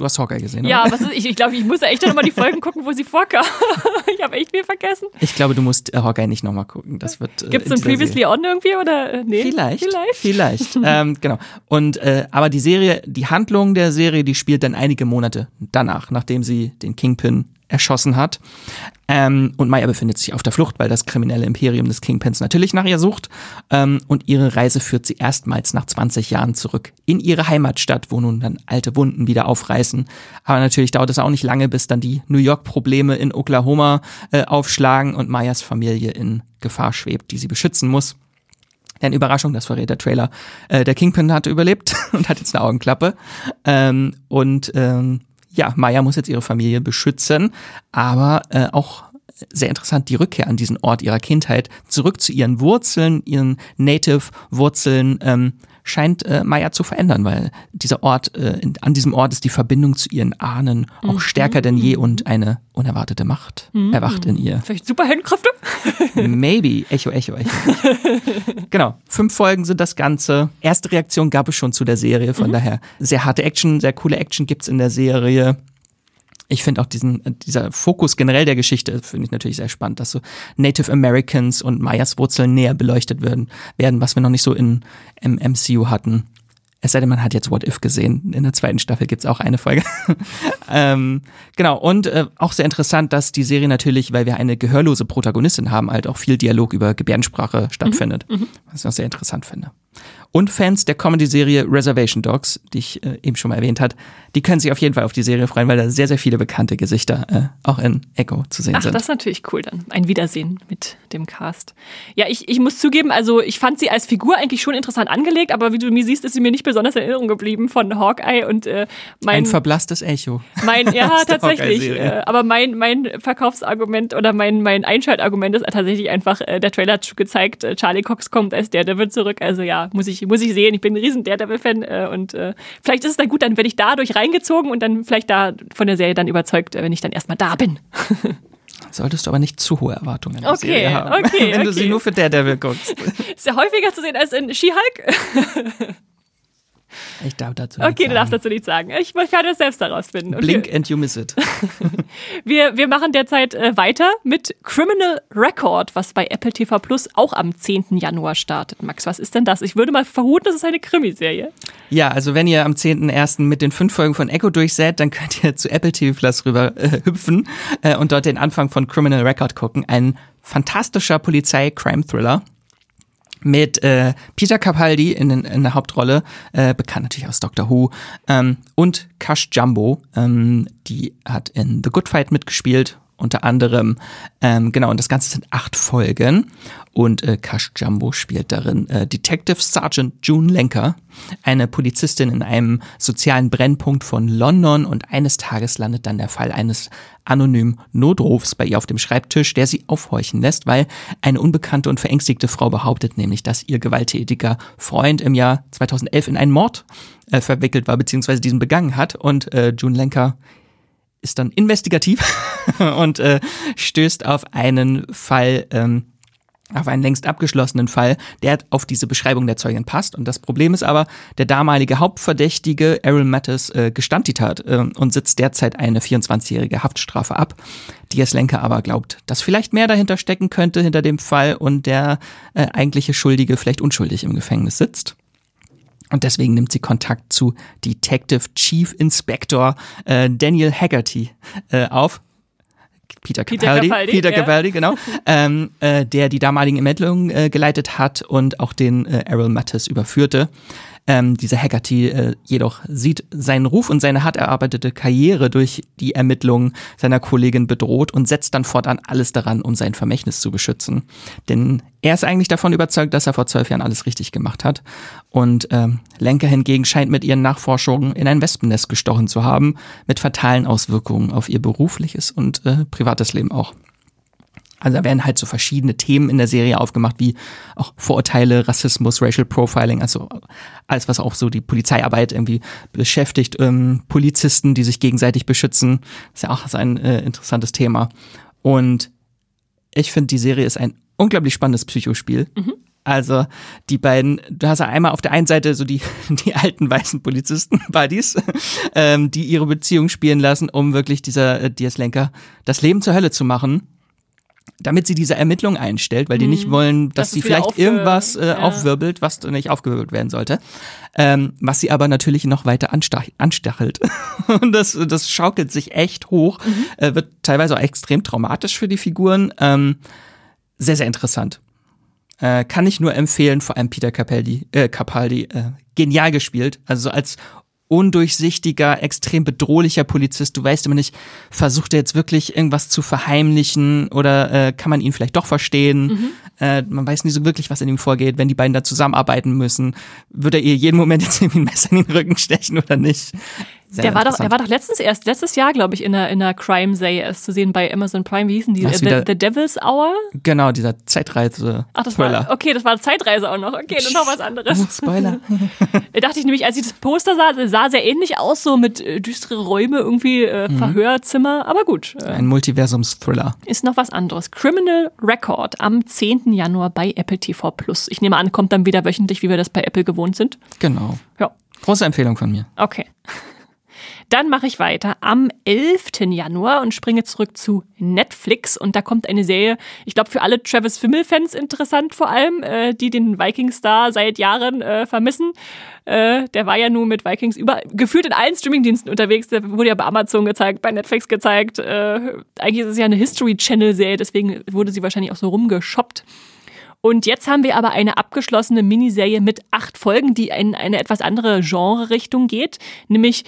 Du hast Hawkeye gesehen, Ja, was ist, ich, ich glaube, ich muss echt nochmal die Folgen gucken, wo sie vorkam. ich habe echt viel vergessen. Ich glaube, du musst äh, Hawkeye nicht nochmal gucken. Das wird. Äh, Gibt es ein Previously Serie. On irgendwie oder äh, nee? Vielleicht. Vielleicht. Vielleicht. ähm, genau. Und äh, aber die Serie, die Handlung der Serie, die spielt dann einige Monate danach, nachdem sie den Kingpin erschossen hat. Ähm, und Maya befindet sich auf der Flucht, weil das kriminelle Imperium des Kingpins natürlich nach ihr sucht. Ähm, und ihre Reise führt sie erstmals nach 20 Jahren zurück in ihre Heimatstadt, wo nun dann alte Wunden wieder aufreißen. Aber natürlich dauert es auch nicht lange, bis dann die New York-Probleme in Oklahoma äh, aufschlagen und Mayas Familie in Gefahr schwebt, die sie beschützen muss. Denn Überraschung, das verrät der Trailer. Äh, der Kingpin hat überlebt und hat jetzt eine Augenklappe. Ähm, und ähm, ja, Maya muss jetzt ihre Familie beschützen, aber äh, auch sehr interessant die Rückkehr an diesen Ort ihrer Kindheit, zurück zu ihren Wurzeln, ihren Native-Wurzeln, ähm, scheint äh, Maya zu verändern, weil dieser Ort, äh, in, an diesem Ort ist die Verbindung zu ihren Ahnen auch mhm. stärker denn je und eine unerwartete Macht mhm. erwacht in ihr. Vielleicht Superheldenkräfte? Maybe. Echo, Echo, Echo. genau. Fünf Folgen sind das Ganze. Erste Reaktion gab es schon zu der Serie, von mhm. daher sehr harte Action, sehr coole Action gibt's in der Serie ich finde auch diesen, dieser Fokus generell der Geschichte finde ich natürlich sehr spannend, dass so Native Americans und Mayas Wurzeln näher beleuchtet werden, werden, was wir noch nicht so in im MCU hatten. Es sei denn, man hat jetzt What If gesehen. In der zweiten Staffel gibt's auch eine Folge. ähm, genau, und äh, auch sehr interessant, dass die Serie natürlich, weil wir eine gehörlose Protagonistin haben, halt auch viel Dialog über Gebärdensprache stattfindet. Mhm, mhm. was ich auch sehr interessant finde. Und Fans der Comedy-Serie Reservation Dogs, die ich äh, eben schon mal erwähnt hat, die können sich auf jeden Fall auf die Serie freuen, weil da sehr, sehr viele bekannte Gesichter äh, auch in Echo zu sehen Ach, sind. Das ist natürlich cool dann. Ein Wiedersehen mit dem Cast. Ja, ich, ich muss zugeben, also ich fand sie als Figur eigentlich schon interessant angelegt, aber wie du mir siehst, ist sie mir nicht besonders in Erinnerung geblieben von Hawkeye und äh, mein. Ein verblasstes Echo. Mein, ja, tatsächlich. Äh, aber mein, mein Verkaufsargument oder mein, mein Einschaltargument ist tatsächlich einfach, äh, der Trailer hat gezeigt, äh, Charlie Cox kommt als der, der wird zurück. Also ja, muss ich, muss ich sehen. Ich bin ein riesen Daredevil-Fan äh, und äh, vielleicht ist es dann gut, dann werde ich dadurch reingezogen und dann vielleicht da von der Serie dann überzeugt, äh, wenn ich dann erstmal da bin. Solltest du aber nicht zu hohe Erwartungen okay, Serie haben, okay, wenn okay. du sie nur für Daredevil guckst. Ist ja häufiger zu sehen als in She-Hulk. Ich darf dazu Okay, du darfst dazu nichts sagen. Ich werde das selbst herausfinden. Blink and you miss it. wir, wir machen derzeit äh, weiter mit Criminal Record, was bei Apple TV Plus auch am 10. Januar startet. Max, was ist denn das? Ich würde mal vermuten, das ist eine Krimiserie. Ja, also wenn ihr am 10.01. mit den fünf Folgen von Echo durchsät, dann könnt ihr zu Apple TV Plus rüber äh, hüpfen äh, und dort den Anfang von Criminal Record gucken. Ein fantastischer Polizei-Crime-Thriller mit äh, Peter Capaldi in, in der Hauptrolle, äh, bekannt natürlich aus Doctor Who, ähm, und Kash Jumbo, ähm, die hat in The Good Fight mitgespielt unter anderem. Ähm, genau, und das Ganze sind acht Folgen. Und äh, Kash Jumbo spielt darin äh, Detective Sergeant June Lenker, eine Polizistin in einem sozialen Brennpunkt von London. Und eines Tages landet dann der Fall eines anonymen Notrufs bei ihr auf dem Schreibtisch, der sie aufhorchen lässt, weil eine unbekannte und verängstigte Frau behauptet nämlich, dass ihr gewalttätiger Freund im Jahr 2011 in einen Mord äh, verwickelt war, beziehungsweise diesen begangen hat. Und äh, June Lenker ist dann investigativ und äh, stößt auf einen Fall, ähm, auf einen längst abgeschlossenen Fall, der auf diese Beschreibung der Zeugin passt. Und das Problem ist aber, der damalige Hauptverdächtige, Errol Mattis, äh, gestand die Tat äh, und sitzt derzeit eine 24-jährige Haftstrafe ab. Diaz Lenker aber glaubt, dass vielleicht mehr dahinter stecken könnte, hinter dem Fall und der äh, eigentliche Schuldige vielleicht unschuldig im Gefängnis sitzt. Und deswegen nimmt sie Kontakt zu Detective Chief Inspector äh, Daniel Haggerty äh, auf. Peter Capaldi, Peter Capaldi, Peter Capaldi ja. genau, ähm, äh, der die damaligen Ermittlungen äh, geleitet hat und auch den äh, Errol Mattis überführte. Ähm, dieser Haggerty äh, jedoch sieht seinen Ruf und seine hart erarbeitete Karriere durch die Ermittlungen seiner Kollegin bedroht und setzt dann fortan alles daran, um sein Vermächtnis zu beschützen. Denn er ist eigentlich davon überzeugt, dass er vor zwölf Jahren alles richtig gemacht hat. Und ähm, Lenker hingegen scheint mit ihren Nachforschungen in ein Wespennest gestochen zu haben, mit fatalen Auswirkungen auf ihr berufliches und äh, privates Leben auch. Also da werden halt so verschiedene Themen in der Serie aufgemacht, wie auch Vorurteile, Rassismus, Racial Profiling, also alles, was auch so die Polizeiarbeit irgendwie beschäftigt, ähm, Polizisten, die sich gegenseitig beschützen, ist ja auch so ein äh, interessantes Thema. Und ich finde, die Serie ist ein unglaublich spannendes Psychospiel. Mhm. Also die beiden, du hast ja einmal auf der einen Seite so die, die alten weißen Polizisten-Buddies, ähm, die ihre Beziehung spielen lassen, um wirklich dieser äh, Diaz Lenker das Leben zur Hölle zu machen damit sie diese Ermittlung einstellt, weil die nicht mhm. wollen, dass das sie vielleicht irgendwas äh, ja. aufwirbelt, was nicht aufgewirbelt werden sollte. Ähm, was sie aber natürlich noch weiter anstachelt. Und das, das schaukelt sich echt hoch, mhm. äh, wird teilweise auch extrem traumatisch für die Figuren. Ähm, sehr, sehr interessant. Äh, kann ich nur empfehlen, vor allem Peter Capaldi, äh, Capaldi äh, genial gespielt. Also als undurchsichtiger, extrem bedrohlicher Polizist. Du weißt immer nicht, versucht er jetzt wirklich irgendwas zu verheimlichen oder äh, kann man ihn vielleicht doch verstehen? Mhm. Äh, man weiß nie so wirklich, was in ihm vorgeht. Wenn die beiden da zusammenarbeiten müssen, wird er ihr jeden Moment jetzt irgendwie ein Messer in den Rücken stechen oder nicht? Der war doch, der war doch letztens erst, letztes Jahr, glaube ich, in einer, in einer Crime-Serie erst zu sehen bei Amazon Prime. Wie hießen die? The, The, Devil's Hour? Genau, dieser Zeitreise. Ach, das Thriller. war, okay, das war Zeitreise auch noch. Okay, dann noch was anderes. Oh, Spoiler. da dachte ich nämlich, als ich das Poster sah, sah sehr ähnlich aus, so mit äh, düstere Räume, irgendwie äh, mhm. Verhörzimmer, aber gut. Äh, Ein Multiversums-Thriller. Ist noch was anderes. Criminal Record am 10. Januar bei Apple TV Plus. Ich nehme an, kommt dann wieder wöchentlich, wie wir das bei Apple gewohnt sind. Genau. Ja. Große Empfehlung von mir. Okay. Dann mache ich weiter am 11. Januar und springe zurück zu Netflix. Und da kommt eine Serie, ich glaube, für alle Travis Fimmel-Fans interessant vor allem, äh, die den Viking-Star seit Jahren äh, vermissen. Äh, der war ja nur mit Vikings über, gefühlt in allen Streamingdiensten unterwegs. Der wurde ja bei Amazon gezeigt, bei Netflix gezeigt. Äh, eigentlich ist es ja eine History Channel-Serie, deswegen wurde sie wahrscheinlich auch so rumgeshoppt. Und jetzt haben wir aber eine abgeschlossene Miniserie mit acht Folgen, die in eine etwas andere Genre-Richtung geht, nämlich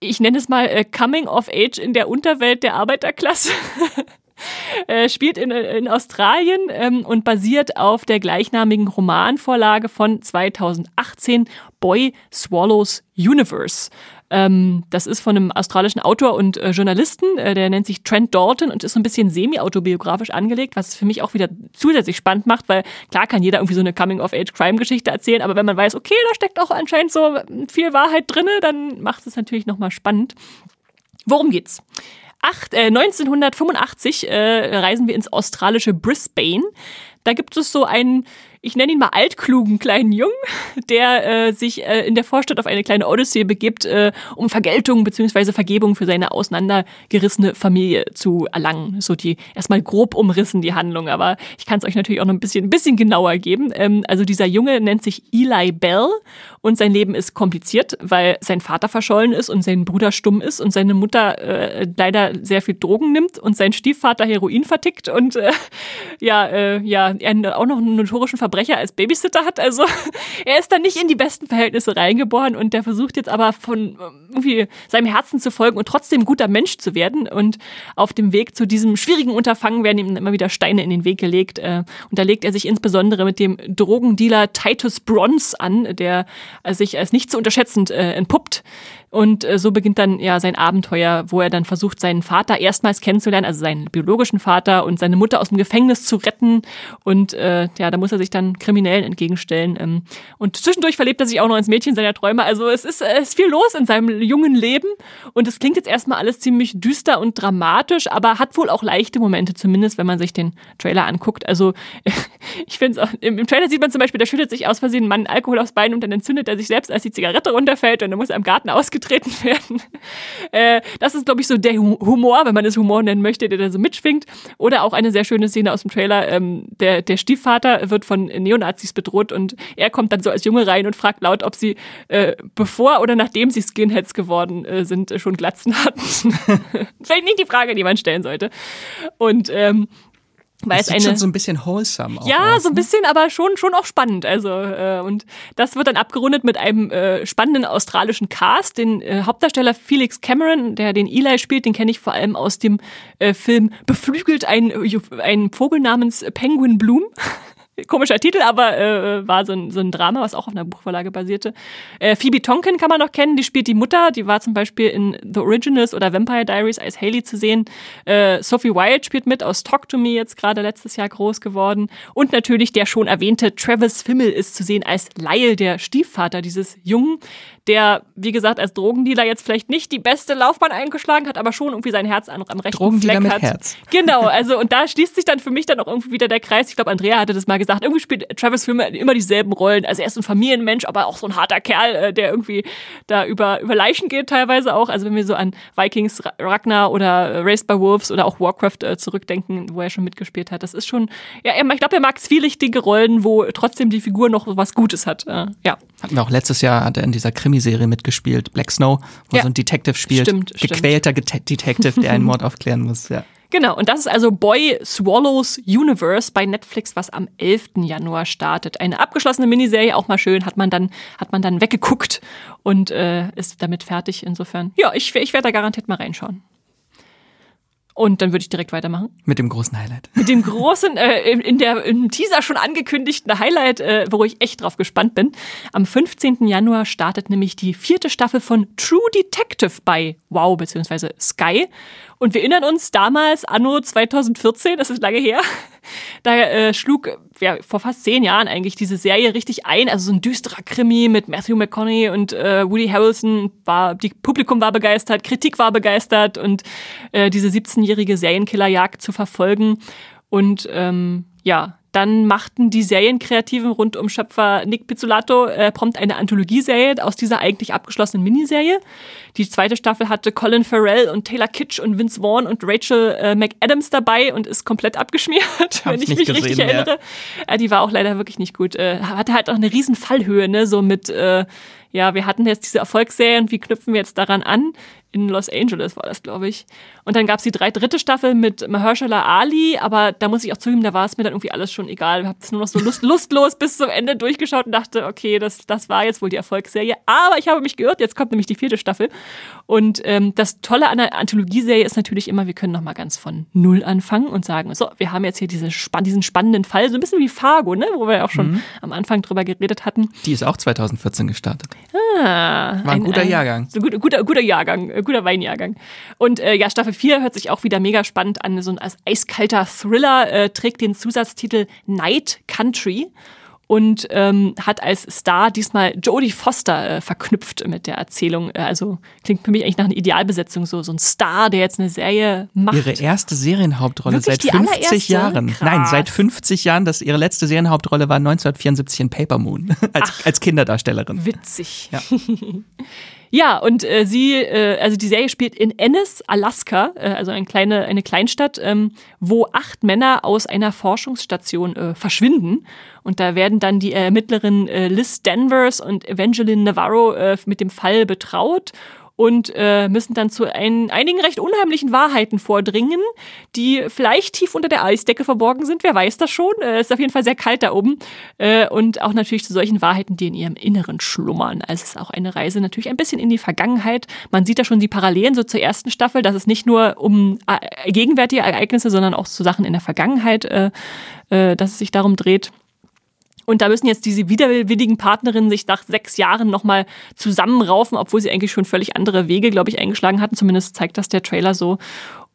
ich nenne es mal äh, Coming of Age in der Unterwelt der Arbeiterklasse. äh, spielt in, in Australien ähm, und basiert auf der gleichnamigen Romanvorlage von 2018 Boy Swallows Universe. Ähm, das ist von einem australischen Autor und äh, Journalisten, äh, der nennt sich Trent Dalton und ist so ein bisschen semi-autobiografisch angelegt, was es für mich auch wieder zusätzlich spannend macht, weil klar kann jeder irgendwie so eine Coming-of-Age-Crime-Geschichte erzählen, aber wenn man weiß, okay, da steckt auch anscheinend so viel Wahrheit drinne, dann macht es natürlich nochmal spannend. Worum geht's? Acht, äh, 1985 äh, reisen wir ins australische Brisbane. Da gibt es so einen ich nenne ihn mal altklugen kleinen Jungen, der äh, sich äh, in der Vorstadt auf eine kleine Odyssee begibt, äh, um Vergeltung bzw. Vergebung für seine auseinandergerissene Familie zu erlangen. So die erstmal grob umrissen die Handlung, aber ich kann es euch natürlich auch noch ein bisschen, ein bisschen genauer geben. Ähm, also dieser Junge nennt sich Eli Bell und sein Leben ist kompliziert, weil sein Vater verschollen ist und sein Bruder stumm ist und seine Mutter äh, leider sehr viel Drogen nimmt und sein Stiefvater Heroin vertickt und äh, ja, äh, ja, er auch noch einen notorischen Verbrecher Verbrecher als Babysitter hat. Also er ist da nicht in die besten Verhältnisse reingeboren und der versucht jetzt aber von irgendwie seinem Herzen zu folgen und trotzdem guter Mensch zu werden. Und auf dem Weg zu diesem schwierigen Unterfangen werden ihm immer wieder Steine in den Weg gelegt. Äh, und da legt er sich insbesondere mit dem Drogendealer Titus Bronze an, der sich als nicht zu unterschätzend äh, entpuppt. Und äh, so beginnt dann ja sein Abenteuer, wo er dann versucht, seinen Vater erstmals kennenzulernen, also seinen biologischen Vater und seine Mutter aus dem Gefängnis zu retten. Und äh, ja, da muss er sich dann Kriminellen entgegenstellen. Ähm, und zwischendurch verlebt er sich auch noch ins Mädchen seiner Träume. Also es ist, es ist viel los in seinem jungen Leben. Und es klingt jetzt erstmal alles ziemlich düster und dramatisch, aber hat wohl auch leichte Momente, zumindest wenn man sich den Trailer anguckt. Also ich finde es im, im Trailer sieht man zum Beispiel, da schüttet sich aus Versehen ein Mann Alkohol aufs Bein und dann entzündet er sich selbst, als die Zigarette runterfällt und dann muss er im Garten ausgehen getreten werden. Äh, das ist, glaube ich, so der Humor, wenn man es Humor nennen möchte, der da so mitschwingt. Oder auch eine sehr schöne Szene aus dem Trailer. Ähm, der, der Stiefvater wird von Neonazis bedroht und er kommt dann so als Junge rein und fragt laut, ob sie äh, bevor oder nachdem sie Skinheads geworden äh, sind, schon Glatzen hatten. Vielleicht nicht die Frage, die man stellen sollte. Und ähm, weil das es eine schon so ein bisschen wholesome ja aus, so ein ne? bisschen aber schon schon auch spannend. Also äh, und das wird dann abgerundet mit einem äh, spannenden australischen Cast. Den äh, Hauptdarsteller Felix Cameron der den Eli spielt den kenne ich vor allem aus dem äh, Film beflügelt ein ein Vogel namens Penguin Bloom Komischer Titel, aber äh, war so ein, so ein Drama, was auch auf einer Buchvorlage basierte. Äh, Phoebe Tonkin kann man noch kennen, die spielt die Mutter, die war zum Beispiel in The Originals oder Vampire Diaries als Haley zu sehen. Äh, Sophie Wilde spielt mit aus Talk to Me, jetzt gerade letztes Jahr groß geworden. Und natürlich der schon erwähnte Travis Fimmel ist zu sehen als Lyle, der Stiefvater dieses Jungen, der, wie gesagt, als Drogendealer jetzt vielleicht nicht die beste Laufbahn eingeschlagen hat, aber schon irgendwie sein Herz am, am rechten Drogendealer Fleck hat. Herz. Genau, also und da schließt sich dann für mich dann auch irgendwie wieder der Kreis. Ich glaube, Andrea hatte das mal gesagt. Irgendwie spielt Travis Filme immer dieselben Rollen. Also er ist ein Familienmensch, aber auch so ein harter Kerl, äh, der irgendwie da über, über Leichen geht teilweise auch. Also wenn wir so an Vikings, Ragnar oder Raised by Wolves oder auch Warcraft äh, zurückdenken, wo er schon mitgespielt hat. Das ist schon, ja, ich glaube, er mag zwielichtige Rollen, wo trotzdem die Figur noch was Gutes hat. Äh, ja. Hatten wir auch letztes Jahr, hat er in dieser Krimiserie mitgespielt, Black Snow, wo ja. so ein Detective spielt. Stimmt, Gequälter stimmt. Detective, der einen Mord aufklären muss, ja. Genau, und das ist also Boy Swallows Universe bei Netflix, was am 11. Januar startet. Eine abgeschlossene Miniserie, auch mal schön, hat man dann, hat man dann weggeguckt und äh, ist damit fertig. Insofern, ja, ich, ich werde da garantiert mal reinschauen. Und dann würde ich direkt weitermachen. Mit dem großen Highlight. Mit dem großen, äh, in der im Teaser schon angekündigten Highlight, äh, wo ich echt drauf gespannt bin. Am 15. Januar startet nämlich die vierte Staffel von True Detective bei Wow bzw. Sky. Und wir erinnern uns damals, anno 2014, das ist lange her, da äh, schlug ja, vor fast zehn Jahren eigentlich diese Serie richtig ein. Also so ein düsterer Krimi mit Matthew McConaughey und äh, Woody Harrelson. War, die Publikum war begeistert, Kritik war begeistert und äh, diese 17-jährige Serienkillerjagd zu verfolgen. Und ähm, ja, dann machten die Serienkreativen rund um Schöpfer Nick Pizzolato äh, prompt eine Anthologieserie aus dieser eigentlich abgeschlossenen Miniserie. Die zweite Staffel hatte Colin Farrell und Taylor Kitsch und Vince Vaughn und Rachel äh, McAdams dabei und ist komplett abgeschmiert, wenn ich mich gesehen, richtig erinnere. Äh, die war auch leider wirklich nicht gut. Äh, hatte halt auch eine riesen Fallhöhe, ne? so mit äh, ja, wir hatten jetzt diese Erfolgsserie und wie knüpfen wir jetzt daran an? In Los Angeles war das, glaube ich. Und dann gab es die drei, dritte Staffel mit Mahershala Ali, aber da muss ich auch zugeben, da war es mir dann irgendwie alles schon egal. Ich habe es nur noch so lust, lustlos bis zum Ende durchgeschaut und dachte, okay, das, das war jetzt wohl die Erfolgsserie. Aber ich habe mich geirrt, jetzt kommt nämlich die vierte Staffel. Und ähm, das Tolle an der Anthologieserie ist natürlich immer, wir können nochmal ganz von Null anfangen und sagen, so, wir haben jetzt hier diese diesen spannenden Fall, so ein bisschen wie Fargo, ne, wo wir auch schon mhm. am Anfang drüber geredet hatten. Die ist auch 2014 gestartet. Ah, war ein, ein guter Jahrgang. So guter, guter, guter Jahrgang, guter Weinjahrgang. Und äh, ja, Staffel 4 hört sich auch wieder mega spannend an. So ein eiskalter Thriller äh, trägt den Zusatztitel Night Country und ähm, hat als Star diesmal Jodie Foster äh, verknüpft mit der Erzählung. Äh, also klingt für mich eigentlich nach einer Idealbesetzung, so, so ein Star, der jetzt eine Serie macht. Ihre erste Serienhauptrolle Wirklich seit 50 Jahren. Krass. Nein, seit 50 Jahren. Das, ihre letzte Serienhauptrolle war 1974 in Paper Moon als, als Kinderdarstellerin. Witzig. Ja. Ja, und äh, sie, äh, also die Serie spielt in Ennis, Alaska, äh, also eine kleine, eine Kleinstadt, ähm, wo acht Männer aus einer Forschungsstation äh, verschwinden. Und da werden dann die Ermittlerin äh, Liz Danvers und Evangeline Navarro äh, mit dem Fall betraut. und äh, müssen dann zu ein, einigen recht unheimlichen Wahrheiten vordringen, die vielleicht tief unter der Eisdecke verborgen sind. Wer weiß das schon? Es äh, ist auf jeden Fall sehr kalt da oben. Äh, und auch natürlich zu solchen Wahrheiten, die in ihrem Inneren schlummern. Also es ist auch eine Reise natürlich ein bisschen in die Vergangenheit. Man sieht da schon die Parallelen so zur ersten Staffel, dass es nicht nur um äh, gegenwärtige Ereignisse, sondern auch zu Sachen in der Vergangenheit, äh, äh, dass es sich darum dreht. Und da müssen jetzt diese widerwilligen Partnerinnen sich nach sechs Jahren nochmal zusammenraufen, obwohl sie eigentlich schon völlig andere Wege, glaube ich, eingeschlagen hatten. Zumindest zeigt das der Trailer so.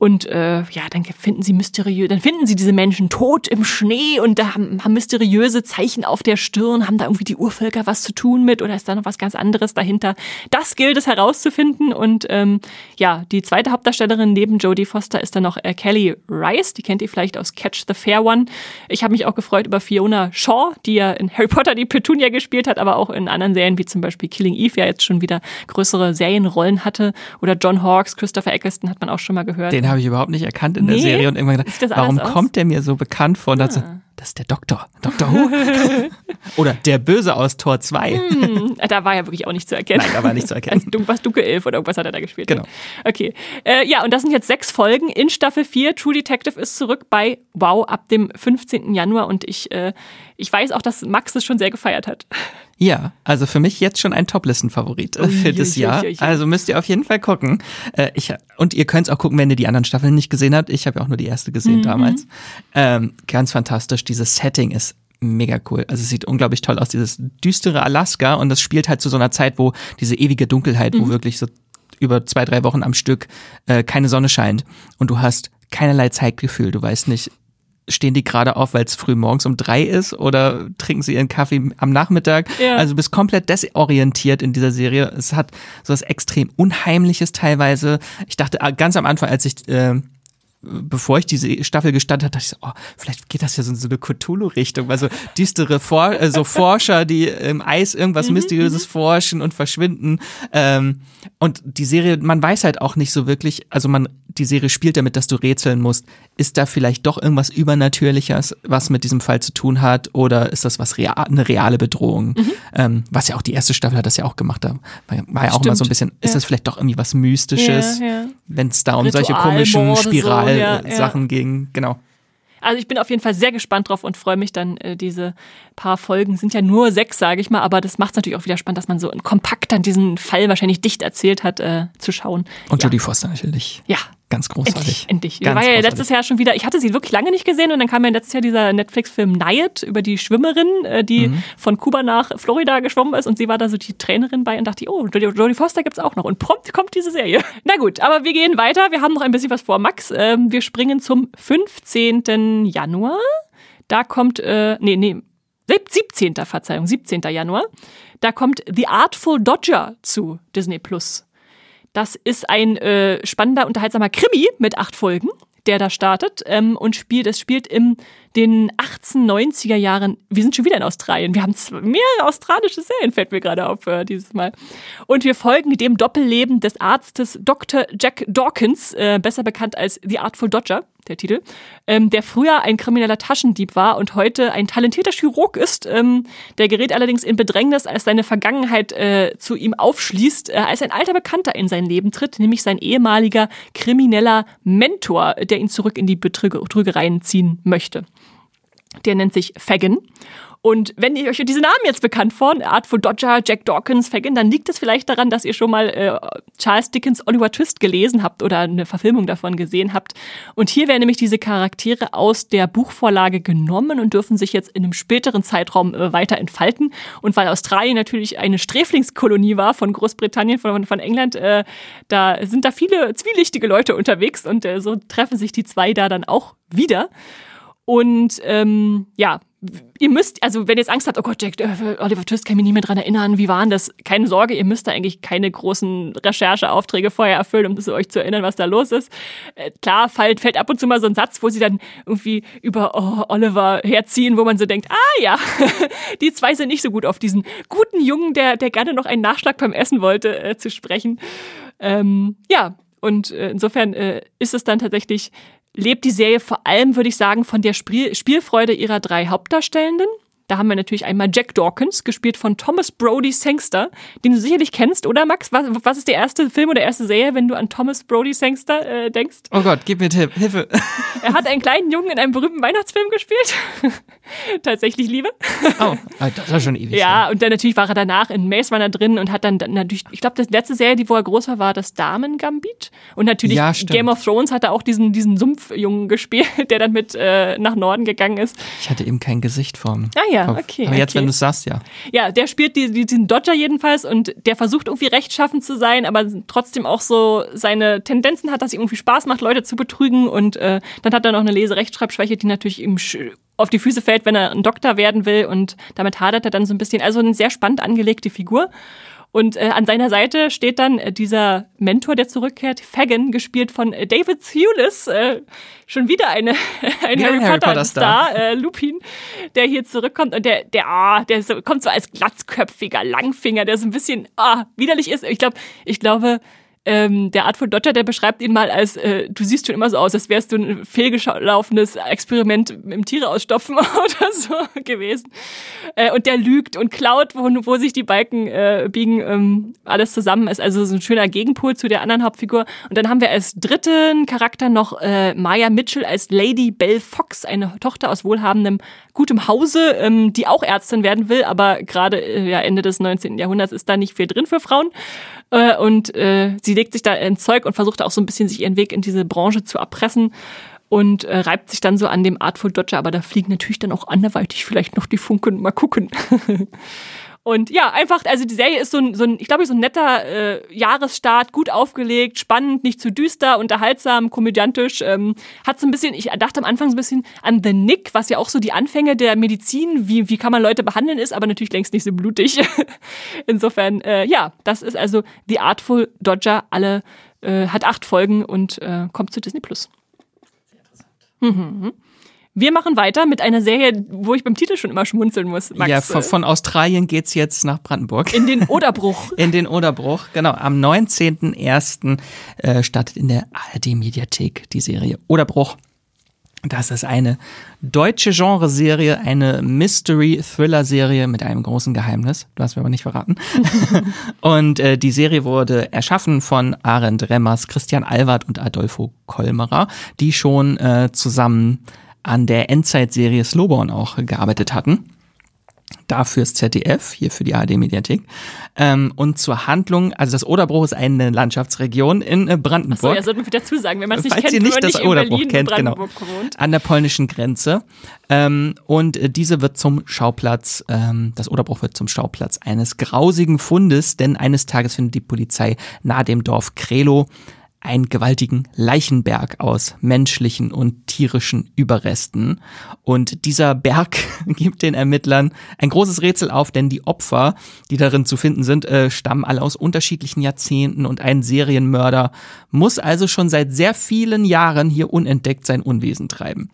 Und äh, ja, dann finden sie mysteriös, dann finden sie diese Menschen tot im Schnee und da haben, haben mysteriöse Zeichen auf der Stirn. Haben da irgendwie die Urvölker was zu tun mit oder ist da noch was ganz anderes dahinter? Das gilt es herauszufinden. Und ähm, ja, die zweite Hauptdarstellerin neben Jodie Foster ist dann noch äh, Kelly Rice. Die kennt ihr vielleicht aus Catch the Fair One. Ich habe mich auch gefreut über Fiona Shaw, die ja in Harry Potter die Petunia gespielt hat, aber auch in anderen Serien wie zum Beispiel Killing Eve ja jetzt schon wieder größere Serienrollen hatte. Oder John Hawkes, Christopher Eccleston hat man auch schon mal gehört. Den habe ich überhaupt nicht erkannt in nee? der Serie und irgendwann gedacht, warum aus? kommt der mir so bekannt vor? Ah. Also, das ist der Doktor, Doktor Who. oder der Böse aus Tor 2. Hm, da war ja wirklich auch nicht zu erkennen. Nein, da war nicht zu erkennen. Als was Dunkelelf oder irgendwas hat er da gespielt. Genau. Okay. Äh, ja, und das sind jetzt sechs Folgen in Staffel 4. True Detective ist zurück bei Wow ab dem 15. Januar und ich, äh, ich weiß auch, dass Max es schon sehr gefeiert hat. Ja, also für mich jetzt schon ein Top-Listen-Favorit für das Jahr. Also müsst ihr auf jeden Fall gucken. Äh, ich, und ihr könnt es auch gucken, wenn ihr die anderen Staffeln nicht gesehen habt. Ich habe ja auch nur die erste gesehen mhm. damals. Ähm, ganz fantastisch. Dieses Setting ist mega cool. Also es sieht unglaublich toll aus, dieses düstere Alaska und das spielt halt zu so einer Zeit, wo diese ewige Dunkelheit, mhm. wo wirklich so über zwei, drei Wochen am Stück äh, keine Sonne scheint und du hast keinerlei Zeitgefühl. Du weißt nicht, stehen die gerade auf, weil es früh morgens um drei ist oder trinken sie ihren Kaffee am Nachmittag? Ja. Also du bist komplett desorientiert in dieser Serie. Es hat so was extrem Unheimliches teilweise. Ich dachte ah, ganz am Anfang, als ich äh, bevor ich diese Staffel gestartet hatte, dachte ich so, oh, vielleicht geht das ja so in so eine Cthulhu-Richtung, weil so düstere For äh, so Forscher, die im Eis irgendwas mhm, Mysteriöses mhm. forschen und verschwinden. Ähm, und die Serie, man weiß halt auch nicht so wirklich, also man, die Serie spielt damit, dass du rätseln musst. Ist da vielleicht doch irgendwas Übernatürliches, was mit diesem Fall zu tun hat, oder ist das was real, eine reale Bedrohung? Mhm. Ähm, was ja auch die erste Staffel hat das ja auch gemacht. Da war, ja auch Stimmt. mal so ein bisschen, ist ja. das vielleicht doch irgendwie was Mystisches, ja, ja. wenn es da um solche komischen Spiralen Sachen ja, ging. Genau. Also ich bin auf jeden Fall sehr gespannt drauf und freue mich dann, äh, diese paar Folgen sind ja nur sechs, sage ich mal, aber das macht es natürlich auch wieder spannend, dass man so kompakt dann diesen Fall wahrscheinlich dicht erzählt hat, äh, zu schauen. Und ja. Jodie Foster natürlich. Ja, Ganz großartig. Endlich. endlich. Ganz war ja großartig. letztes Jahr schon wieder, ich hatte sie wirklich lange nicht gesehen und dann kam ja letztes Jahr dieser Netflix-Film Nayet über die Schwimmerin, äh, die mhm. von Kuba nach Florida geschwommen ist und sie war da so die Trainerin bei und dachte, oh, Jodie Foster gibt's auch noch und prompt kommt diese Serie. Na gut, aber wir gehen weiter. Wir haben noch ein bisschen was vor. Max, ähm, wir springen zum 15. Januar. Da kommt, äh, nee, nee, 17. Verzeihung, 17. Januar. Da kommt The Artful Dodger zu Disney Plus. Das ist ein äh, spannender, unterhaltsamer Krimi mit acht Folgen, der da startet ähm, und spielt. Es spielt in den 1890er Jahren. Wir sind schon wieder in Australien. Wir haben mehrere australische Serien, fällt mir gerade auf äh, dieses Mal. Und wir folgen dem Doppelleben des Arztes Dr. Jack Dawkins, äh, besser bekannt als The Artful Dodger der Titel, ähm, der früher ein krimineller Taschendieb war und heute ein talentierter Chirurg ist. Ähm, der gerät allerdings in Bedrängnis, als seine Vergangenheit äh, zu ihm aufschließt, äh, als ein alter Bekannter in sein Leben tritt, nämlich sein ehemaliger krimineller Mentor, der ihn zurück in die Betrügereien ziehen möchte. Der nennt sich Fagin und wenn ihr euch diese Namen jetzt bekannt vor, Artful Dodger, Jack Dawkins, Fagin, dann liegt es vielleicht daran, dass ihr schon mal äh, Charles Dickens Oliver Twist gelesen habt oder eine Verfilmung davon gesehen habt. Und hier werden nämlich diese Charaktere aus der Buchvorlage genommen und dürfen sich jetzt in einem späteren Zeitraum äh, weiter entfalten. Und weil Australien natürlich eine Sträflingskolonie war von Großbritannien, von, von England, äh, da sind da viele zwielichtige Leute unterwegs und äh, so treffen sich die zwei da dann auch wieder. Und ähm, ja, ihr müsst, also wenn ihr jetzt Angst habt, oh Gott, Jack, äh, Oliver Twist kann mich nicht mehr dran erinnern, wie waren das? Keine Sorge, ihr müsst da eigentlich keine großen Rechercheaufträge vorher erfüllen, um das euch zu erinnern, was da los ist. Äh, klar, fällt, fällt ab und zu mal so ein Satz, wo sie dann irgendwie über oh, Oliver herziehen, wo man so denkt, ah ja, die zwei sind nicht so gut auf diesen guten Jungen, der, der gerne noch einen Nachschlag beim Essen wollte, äh, zu sprechen. Ähm, ja, und äh, insofern äh, ist es dann tatsächlich lebt die Serie vor allem, würde ich sagen, von der Spiel Spielfreude ihrer drei Hauptdarstellenden. Da haben wir natürlich einmal Jack Dawkins, gespielt von Thomas Brody Sangster, den du sicherlich kennst, oder Max? Was, was ist der erste Film oder erste Serie, wenn du an Thomas Brody Sangster äh, denkst? Oh Gott, gib mir Tipp, Hilfe. Er hat einen kleinen Jungen in einem berühmten Weihnachtsfilm gespielt. Tatsächlich Liebe. Oh, ah, das war schon ewig. Ja, und dann natürlich war er danach in Maze Runner drin und hat dann, natürlich, ich glaube, das letzte Serie, die wo er groß war, war das Damen Gambit. Und natürlich Ja. Game of Thrones hat er auch diesen, diesen Sumpfjungen gespielt, der dann mit äh, nach Norden gegangen ist. Ich hatte eben kein Gesicht vorm Ah ja, Kopf. okay, Aber jetzt, okay. wenn du es sagst, ja. Ja, der spielt die, die, diesen Dodger jedenfalls und der versucht irgendwie rechtschaffend zu sein, aber trotzdem auch so seine Tendenzen hat, dass ihm irgendwie Spaß macht, Leute zu betrügen und äh, dann hat er noch eine Lese-Rechtschreibschwäche, die natürlich ihm auf die Füße fällt, wenn er ein Doktor werden will und damit hadert er dann so ein bisschen. Also eine sehr spannend angelegte Figur. Und äh, an seiner Seite steht dann äh, dieser Mentor, der zurückkehrt, Fagin, gespielt von äh, David Thewlis, äh, schon wieder eine, ein Wieder Harry ein Harry Potter, Potter Star, Star. äh, Lupin, der hier zurückkommt und der, der, ah, der so, kommt so als glatzköpfiger Langfinger, der so ein bisschen ah, widerlich ist. Ich glaube, ich glaube, ähm, der Artful Dodger, der beschreibt ihn mal als, äh, du siehst schon immer so aus, als wärst du ein fehlgelaufenes Experiment im Tiere ausstopfen oder so gewesen. Äh, und der lügt und klaut, wo, wo sich die Balken äh, biegen, ähm, alles zusammen ist. Also so ein schöner Gegenpol zu der anderen Hauptfigur. Und dann haben wir als dritten Charakter noch äh, Maya Mitchell als Lady Belle Fox, eine Tochter aus wohlhabendem, gutem Hause, ähm, die auch Ärztin werden will, aber gerade äh, ja, Ende des 19. Jahrhunderts ist da nicht viel drin für Frauen. Äh, und äh, sie legt sich da ins Zeug und versucht auch so ein bisschen sich ihren Weg in diese Branche zu erpressen und äh, reibt sich dann so an dem Artful Dodger, aber da fliegen natürlich dann auch anderweitig vielleicht noch die Funken. Mal gucken. Und ja, einfach, also die Serie ist so ein, so ein ich glaube, so ein netter äh, Jahresstart, gut aufgelegt, spannend, nicht zu düster, unterhaltsam, komödiantisch. Ähm, hat so ein bisschen, ich dachte am Anfang so ein bisschen an The Nick, was ja auch so die Anfänge der Medizin, wie, wie kann man Leute behandeln ist, aber natürlich längst nicht so blutig. Insofern, äh, ja, das ist also The Artful Dodger, alle, äh, hat acht Folgen und äh, kommt zu Disney Plus. Mhm. Wir machen weiter mit einer Serie, wo ich beim Titel schon immer schmunzeln muss. Max, ja, von, von Australien geht's jetzt nach Brandenburg. in den Oderbruch. In den Oderbruch, genau. Am 19.01. Äh, startet in der ARD-Mediathek die Serie Oderbruch. Das ist eine deutsche Genreserie, eine Mystery-Thriller-Serie mit einem großen Geheimnis. Du hast mir aber nicht verraten. und äh, die Serie wurde erschaffen von Arend Remmers, Christian Alward und Adolfo Kolmerer, die schon äh, zusammen an der Endzeitserie Slowborn auch gearbeitet hatten da fürs ZDF, hier für die ARD-Mediathek. Ähm, und zur Handlung, also das Oderbruch ist eine Landschaftsregion in äh, Brandenburg. So, ja, sollten wir dazu sagen, wenn man es nicht Falls kennt, ihr wenn nicht das nicht Oderbruch Berlin, kennt, genau. Wohnt. An der polnischen Grenze. Ähm, und äh, diese wird zum Schauplatz, ähm, das Oderbruch wird zum Schauplatz eines grausigen Fundes, denn eines Tages findet die Polizei nahe dem Dorf Krelo einen gewaltigen Leichenberg aus menschlichen und tierischen Überresten. Und dieser Berg gibt den Ermittlern ein großes Rätsel auf, denn die Opfer, die darin zu finden sind, äh, stammen alle aus unterschiedlichen Jahrzehnten und ein Serienmörder muss also schon seit sehr vielen Jahren hier unentdeckt sein Unwesen treiben.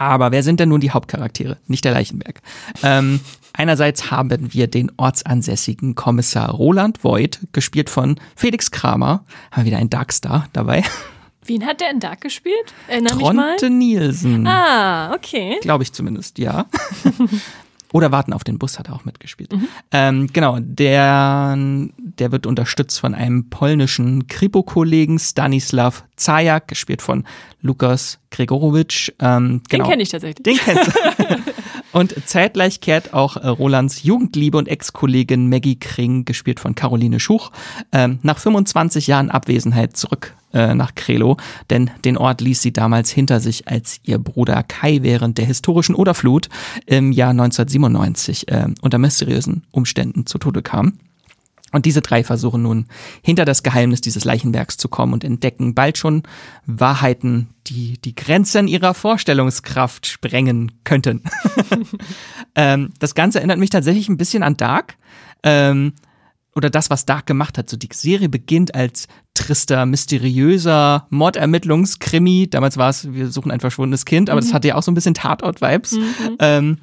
Aber wer sind denn nun die Hauptcharaktere? Nicht der Leichenberg. Ähm, einerseits haben wir den ortsansässigen Kommissar Roland Voigt, gespielt von Felix Kramer. Haben wir wieder einen Darkstar dabei. Wen hat der in Dark gespielt? Erinner mich mal. Tronte Nielsen. Ah, okay. Glaube ich zumindest, ja. Oder Warten auf den Bus hat er auch mitgespielt. Mhm. Ähm, genau, der, der wird unterstützt von einem polnischen Kripo-Kollegen Stanislav Zajak, gespielt von Lukas Gregorowitsch. Ähm, Den genau. kenne ich tatsächlich. Den kennst du. Und zeitgleich kehrt auch äh, Rolands Jugendliebe und Ex-Kollegin Maggie Kring, gespielt von Caroline Schuch, ähm, nach 25 Jahren Abwesenheit zurück äh, nach Krelo, denn den Ort ließ sie damals hinter sich, als ihr Bruder Kai während der historischen Oderflut im Jahr 1997 äh, unter mysteriösen Umständen zu Tode kam. Und diese drei versuchen nun hinter das Geheimnis dieses Leichenbergs zu kommen und entdecken bald schon Wahrheiten, die die Grenzen ihrer Vorstellungskraft sprengen könnten. ähm, das Ganze erinnert mich tatsächlich ein bisschen an Dark. Ähm, oder das, was Dark gemacht hat. So die Serie beginnt als trister, mysteriöser Mordermittlungskrimi. Damals war es, wir suchen ein verschwundenes Kind, aber das hatte ja auch so ein bisschen Tatort-Vibes. Ähm,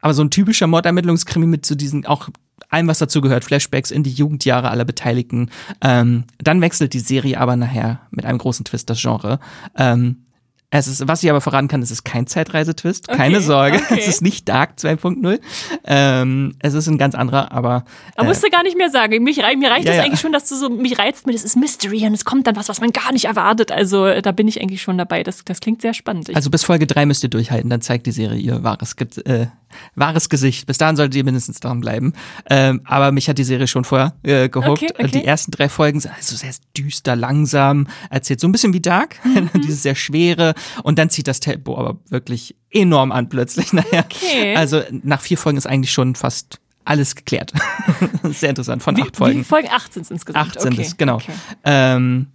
aber so ein typischer Mordermittlungskrimi mit so diesen auch allem, was dazu gehört, Flashbacks in die Jugendjahre aller Beteiligten. Ähm, dann wechselt die Serie aber nachher mit einem großen Twist das Genre. Ähm, Es ist, was ich aber verraten kann, es ist kein Zeitreisetwist. Okay, Keine Sorge. Okay. Es ist nicht Dark 2.0. Ähm, es ist ein ganz anderer, aber. Äh, musst du gar nicht mehr sagen. Mich, mir reicht es ja, ja. eigentlich schon, dass du so mich reizt mit, es ist Mystery und es kommt dann was, was man gar nicht erwartet. Also da bin ich eigentlich schon dabei. Das, das klingt sehr spannend. Also bis Folge 3 müsst ihr durchhalten, dann zeigt die Serie ihr wahres, äh, wahres Gesicht. Bis dahin solltet ihr mindestens dran bleiben. Ähm, aber mich hat die Serie schon vorher äh, gehuckt. Okay, okay. Die ersten drei Folgen sind also sehr düster, langsam, erzählt so ein bisschen wie Dark, mhm. dieses sehr schwere und dann zieht das Tempo aber wirklich enorm an plötzlich. Naja. Okay. Also nach vier Folgen ist eigentlich schon fast alles geklärt. sehr interessant, von wie, acht Folgen. Wie Folgen acht sind es insgesamt. Acht sind okay. es, genau. Okay. Ähm,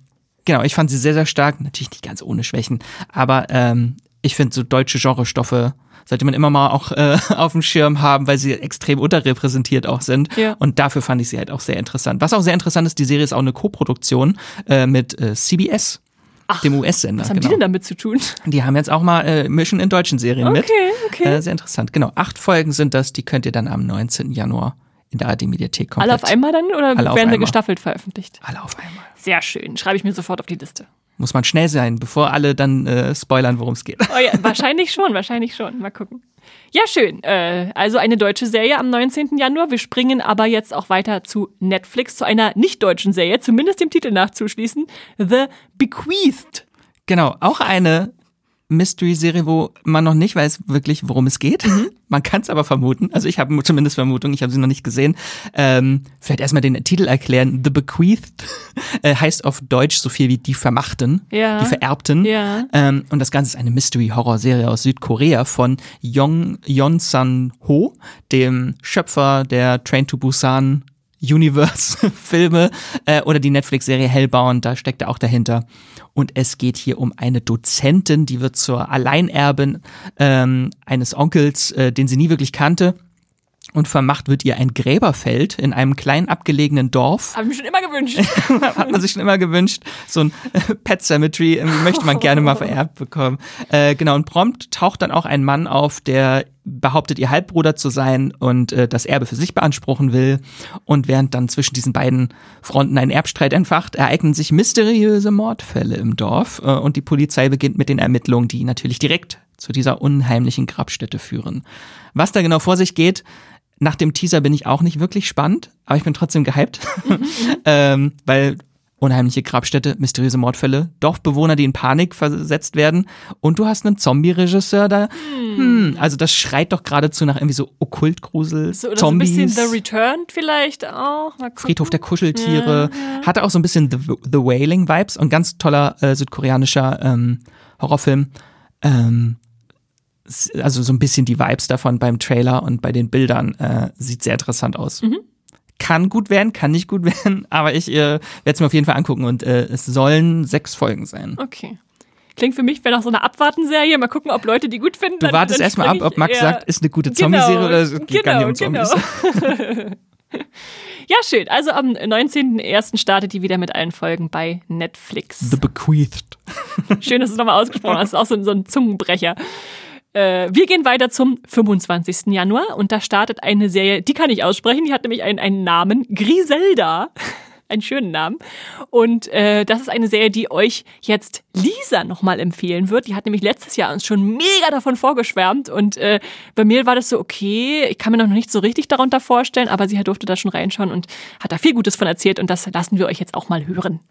genau, ich fand sie sehr, sehr stark. Natürlich nicht ganz ohne Schwächen, aber ähm, ich finde so deutsche Genrestoffe sollte man immer mal auch äh, auf dem Schirm haben, weil sie extrem unterrepräsentiert auch sind. Ja. Und dafür fand ich sie halt auch sehr interessant. Was auch sehr interessant ist, die Serie ist auch eine Co-Produktion äh, mit äh, CBS. Ach, dem US-Sender. Was haben genau. die denn damit zu tun? Die haben jetzt auch mal äh, Mischen in deutschen Serien okay, mit. Okay, okay. Äh, sehr interessant. Genau, acht Folgen sind das, die könnt ihr dann am 19. Januar in der ARD-Mediathek komplett. Alle auf einmal dann oder werden wir gestaffelt veröffentlicht? Alle auf einmal. Sehr schön. Schreibe ich mir sofort auf die Liste. Muss man schnell sein, bevor alle dann äh, spoilern, worum es geht. Oh ja, wahrscheinlich schon, wahrscheinlich schon. Mal gucken. Ja, schön. Äh, also eine deutsche Serie am 19. Januar. Wir springen aber jetzt auch weiter zu Netflix, zu einer nicht deutschen Serie, zumindest dem Titel nachzuschließen. The Bequeathed. Genau, auch eine Mystery-Serie, wo man noch nicht weiß wirklich, worum es geht. Mhm. Man kann es aber vermuten. Also ich habe zumindest Vermutung, ich habe sie noch nicht gesehen. Ähm, vielleicht erstmal den Titel erklären. The Bequeathed äh, heißt auf Deutsch so viel wie die Vermachten, ja. die Vererbten. Ja. Ähm, und das Ganze ist eine Mystery-Horror-Serie aus Südkorea von Yong Yon San Ho, dem Schöpfer der Train to Busan Universe-Filme äh, oder die Netflix-Serie Hellbound, da steckt er auch dahinter. Und es geht hier um eine Dozentin, die wird zur Alleinerbin ähm, eines Onkels, äh, den sie nie wirklich kannte. Und vermacht wird ihr ein Gräberfeld in einem kleinen abgelegenen Dorf. Hab ich mir schon immer gewünscht. Hat man sich schon immer gewünscht. So ein äh, Pet Cemetery möchte man gerne mal vererbt bekommen. Äh, genau, und prompt taucht dann auch ein Mann auf, der behauptet, ihr Halbbruder zu sein und äh, das Erbe für sich beanspruchen will. Und während dann zwischen diesen beiden Fronten ein Erbstreit entfacht, ereignen sich mysteriöse Mordfälle im Dorf äh, und die Polizei beginnt mit den Ermittlungen, die natürlich direkt zu dieser unheimlichen Grabstätte führen. Was da genau vor sich geht, nach dem Teaser bin ich auch nicht wirklich spannend, aber ich bin trotzdem gehypt, mhm. ähm, weil unheimliche Grabstätte, mysteriöse Mordfälle, Dorfbewohner, die in Panik versetzt werden und du hast einen Zombie-Regisseur da. Hm. hm. also das schreit doch geradezu nach irgendwie so Okkultgrusel, so, oder Zombies. So ein bisschen The Return vielleicht auch. Friedhof der Kuscheltiere. Ja, ja. Hatte auch so ein bisschen The, The Wailing-Vibes und ganz toller äh, südkoreanischer ähm, Horrorfilm. Ähm, also so ein bisschen die Vibes davon beim Trailer und bei den Bildern äh, sieht sehr interessant aus. Mhm kann gut werden, kann nicht gut werden, aber ich äh, werde es mir auf jeden Fall angucken und äh, es sollen sechs Folgen sein. Okay. Klingt für mich, wäre noch so eine Abwartenserie. Mal gucken, ob Leute die gut finden. Du wartest erstmal ab, ob Max sagt, ist eine gute genau, Zombie-Serie oder es geht genau, gar nicht um genau. Zombies. Genau. ja, schön. Also am 19.01. startet die wieder mit allen Folgen bei Netflix. The Bequeathed. Schön, dass du es nochmal ausgesprochen hast. Das ist auch so, so ein Zungenbrecher. Äh, wir gehen weiter zum 25. Januar und da startet eine Serie, die kann ich aussprechen, die hat nämlich einen, einen Namen, Griselda. einen schönen Namen. Und äh, das ist eine Serie, die euch jetzt Lisa nochmal empfehlen wird. Die hat nämlich letztes Jahr uns schon mega davon vorgeschwärmt. Und äh, bei mir war das so, okay, ich kann mir noch nicht so richtig darunter vorstellen, aber sie durfte da schon reinschauen und hat da viel Gutes von erzählt. Und das lassen wir euch jetzt auch mal hören.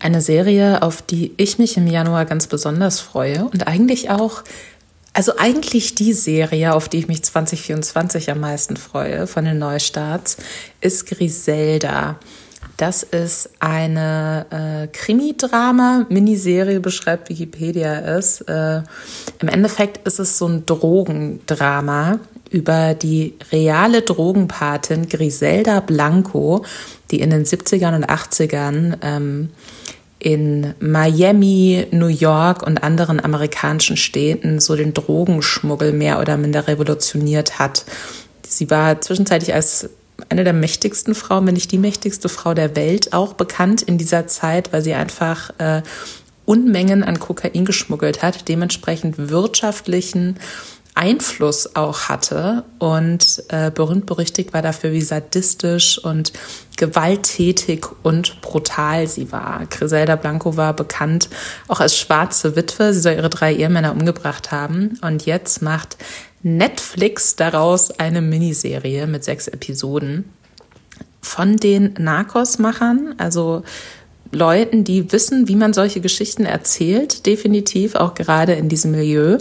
Eine Serie, auf die ich mich im Januar ganz besonders freue und eigentlich auch, also eigentlich die Serie, auf die ich mich 2024 am meisten freue von den Neustarts, ist Griselda. Das ist eine äh, Krimi-Drama, Miniserie, beschreibt Wikipedia es. Äh, Im Endeffekt ist es so ein Drogendrama über die reale Drogenpatin Griselda Blanco, die in den 70ern und 80ern ähm, in Miami, New York und anderen amerikanischen Städten so den Drogenschmuggel mehr oder minder revolutioniert hat. Sie war zwischenzeitlich als eine der mächtigsten Frauen, wenn nicht die mächtigste Frau der Welt, auch bekannt in dieser Zeit, weil sie einfach äh, Unmengen an Kokain geschmuggelt hat, dementsprechend wirtschaftlichen Einfluss auch hatte und äh, berühmt berüchtigt war dafür, wie sadistisch und gewalttätig und brutal sie war. Griselda Blanco war bekannt auch als schwarze Witwe. Sie soll ihre drei Ehemänner umgebracht haben und jetzt macht Netflix daraus eine Miniserie mit sechs Episoden von den Narcos-Machern, also Leuten, die wissen, wie man solche Geschichten erzählt, definitiv auch gerade in diesem Milieu.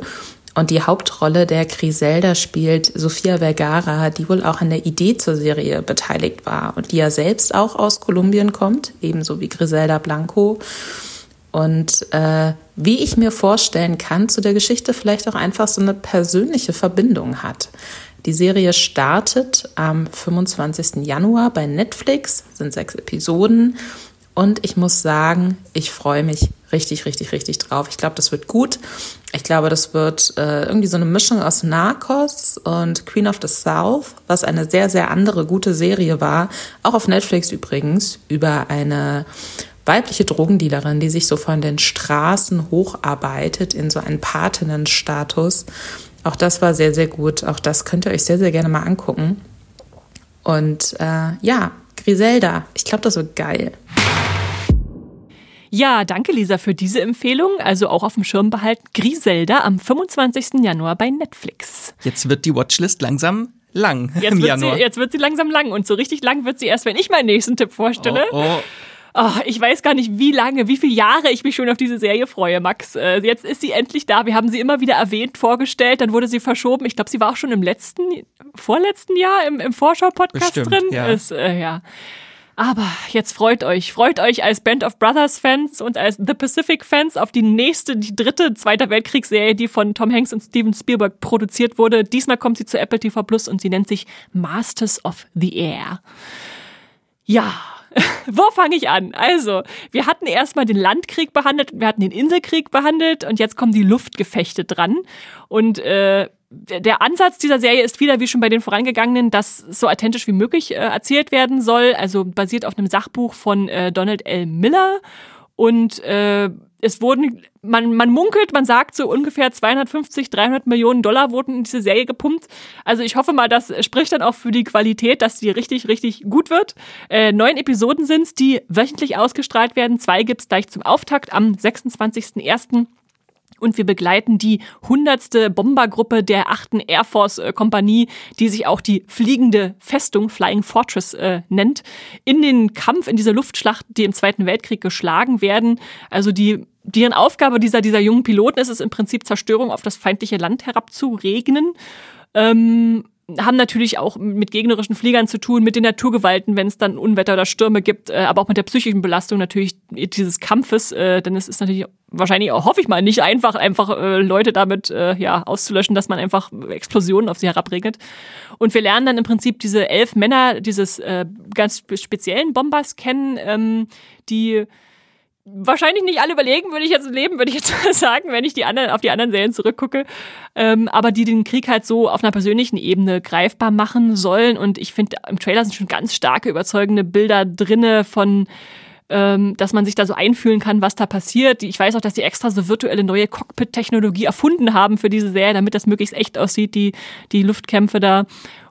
Und die Hauptrolle der Griselda spielt Sofia Vergara, die wohl auch an der Idee zur Serie beteiligt war und die ja selbst auch aus Kolumbien kommt, ebenso wie Griselda Blanco. Und äh, wie ich mir vorstellen kann, zu der Geschichte vielleicht auch einfach so eine persönliche Verbindung hat. Die Serie startet am 25. Januar bei Netflix, sind sechs Episoden. Und ich muss sagen, ich freue mich richtig, richtig, richtig drauf. Ich glaube, das wird gut. Ich glaube, das wird äh, irgendwie so eine Mischung aus Narcos und Queen of the South, was eine sehr, sehr andere gute Serie war. Auch auf Netflix übrigens, über eine weibliche Drogendealerin, die sich so von den Straßen hocharbeitet in so einen Patinnenstatus. Auch das war sehr, sehr gut. Auch das könnt ihr euch sehr, sehr gerne mal angucken. Und äh, ja, Griselda, ich glaube, das wird geil. Ja, danke Lisa für diese Empfehlung. Also auch auf dem Schirm behalten. Griselda am 25. Januar bei Netflix. Jetzt wird die Watchlist langsam lang jetzt im wird Januar. Sie, jetzt wird sie langsam lang und so richtig lang wird sie erst, wenn ich meinen nächsten Tipp vorstelle. Oh, oh. Oh, ich weiß gar nicht, wie lange, wie viele Jahre ich mich schon auf diese Serie freue, Max. Äh, jetzt ist sie endlich da. Wir haben sie immer wieder erwähnt, vorgestellt, dann wurde sie verschoben. Ich glaube, sie war auch schon im letzten, vorletzten Jahr im, im Vorschau-Podcast drin. ja. Ist, äh, ja. Aber jetzt freut euch, freut euch als Band of Brothers Fans und als The Pacific Fans auf die nächste, die dritte Zweiter Weltkriegsserie, die von Tom Hanks und Steven Spielberg produziert wurde. Diesmal kommt sie zu Apple TV Plus und sie nennt sich Masters of the Air. Ja, wo fange ich an? Also, wir hatten erstmal den Landkrieg behandelt, wir hatten den Inselkrieg behandelt und jetzt kommen die Luftgefechte dran. Und äh, der Ansatz dieser Serie ist wieder wie schon bei den vorangegangenen, dass so authentisch wie möglich äh, erzählt werden soll. Also basiert auf einem Sachbuch von äh, Donald L. Miller und äh, es wurden, man, man munkelt, man sagt so ungefähr 250, 300 Millionen Dollar wurden in diese Serie gepumpt. Also ich hoffe mal, das spricht dann auch für die Qualität, dass die richtig, richtig gut wird. Äh, neun Episoden sind's, die wöchentlich ausgestrahlt werden. Zwei gibt's gleich zum Auftakt am 26.01 und wir begleiten die hundertste Bombergruppe der 8. Air Force äh, Kompanie, die sich auch die fliegende Festung Flying Fortress äh, nennt, in den Kampf in dieser Luftschlacht, die im Zweiten Weltkrieg geschlagen werden. Also die deren Aufgabe dieser, dieser jungen Piloten ist es im Prinzip Zerstörung auf das feindliche Land herabzuregnen. Ähm, haben natürlich auch mit gegnerischen Fliegern zu tun, mit den Naturgewalten, wenn es dann Unwetter oder Stürme gibt, äh, aber auch mit der psychischen Belastung natürlich dieses Kampfes, äh, denn es ist natürlich wahrscheinlich auch, hoffe ich mal, nicht einfach, einfach äh, Leute damit ja, auszulöschen, dass man einfach Explosionen auf sie herabregnet. Und wir lernen dann im Prinzip diese elf Männer dieses ganz speziellen Bombers kennen, ähm, die wahrscheinlich nicht alle überlegen, würde ich jetzt leben, würde ich jetzt sagen, wenn ich die anderen, auf die anderen Serien zurückgucke, ähm, aber die den Krieg halt so auf einer persönlichen Ebene greifbar machen sollen. Und ich finde, im Trailer sind schon ganz starke, überzeugende Bilder drinne von ähm, dass man sich da so einfühlen kann, was da passiert. Ich weiß auch, dass die extra so virtuelle neue Cockpit-Technologie erfunden haben für diese Serie, damit das möglichst echt aussieht, die, die Luftkämpfe da.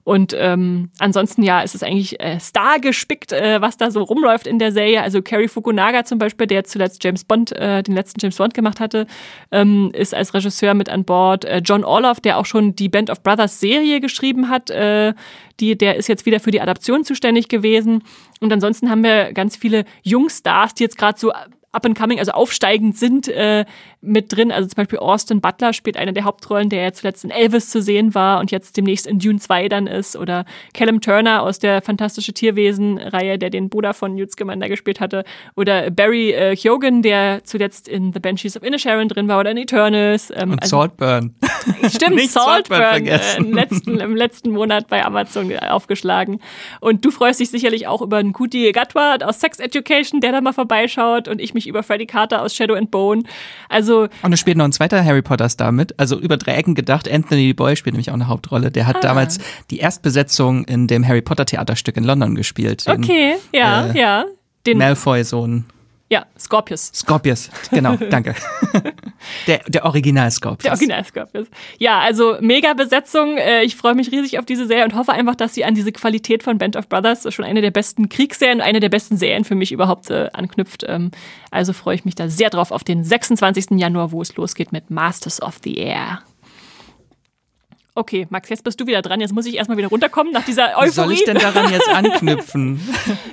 Und ähm, ansonsten ja, ist es eigentlich äh, stargespickt, äh, was da so rumläuft in der Serie. Also Cary Fukunaga zum Beispiel, der zuletzt James Bond, äh, den letzten James Bond gemacht hatte, ähm, ist als Regisseur mit an Bord. Äh, John Orloff, der auch schon die Band of Brothers Serie geschrieben hat, äh, die, der ist jetzt wieder für die Adaption zuständig gewesen. Und ansonsten haben wir ganz viele Jungstars, die jetzt gerade so up and coming, also aufsteigend sind, äh, mit drin. Also zum Beispiel Austin Butler spielt eine der Hauptrollen, der ja zuletzt in Elvis zu sehen war und jetzt demnächst in Dune 2 dann ist. Oder Callum Turner aus der Fantastische Tierwesen-Reihe, der den Bruder von Newt Scamander gespielt hatte. Oder Barry äh, Hogan, der zuletzt in The Banshees of Inisherin drin war oder in Eternals. Ähm, und also, Saltburn. Stimmt, Nicht Saltburn, äh, im, letzten, im letzten Monat bei Amazon aufgeschlagen. Und du freust dich sicherlich auch über einen Kuti Gatwa aus Sex Education, der da mal vorbeischaut und ich mich über Freddie Carter aus Shadow and Bone. Also Und es spielt noch ein zweiter Harry Potter Star mit. Also über drei Ecken gedacht. Anthony Boyle spielt nämlich auch eine Hauptrolle. Der hat Ah. damals die Erstbesetzung in dem Harry Potter Theaterstück in London gespielt. Den, okay, ja, äh, ja. Den, Malfoy-Sohn. Ja, Scorpius. Scorpius, genau, danke. Der, der Original Scorpius. Der Original Scorpius. Ja, also mega Besetzung. Äh, Ich freue mich riesig auf diese Serie und hoffe einfach, dass sie an diese Qualität von Band of Brothers, schon eine der besten Kriegsserien, eine der besten Serien für mich überhaupt äh, anknüpft. Ähm, Also freue ich mich da sehr drauf auf den 26. Januar, wo es losgeht mit Masters of the Air. Okay, Max, jetzt bist du wieder dran. Jetzt muss ich erstmal wieder runterkommen nach dieser Wie soll Euphorie. ich denn daran jetzt anknüpfen?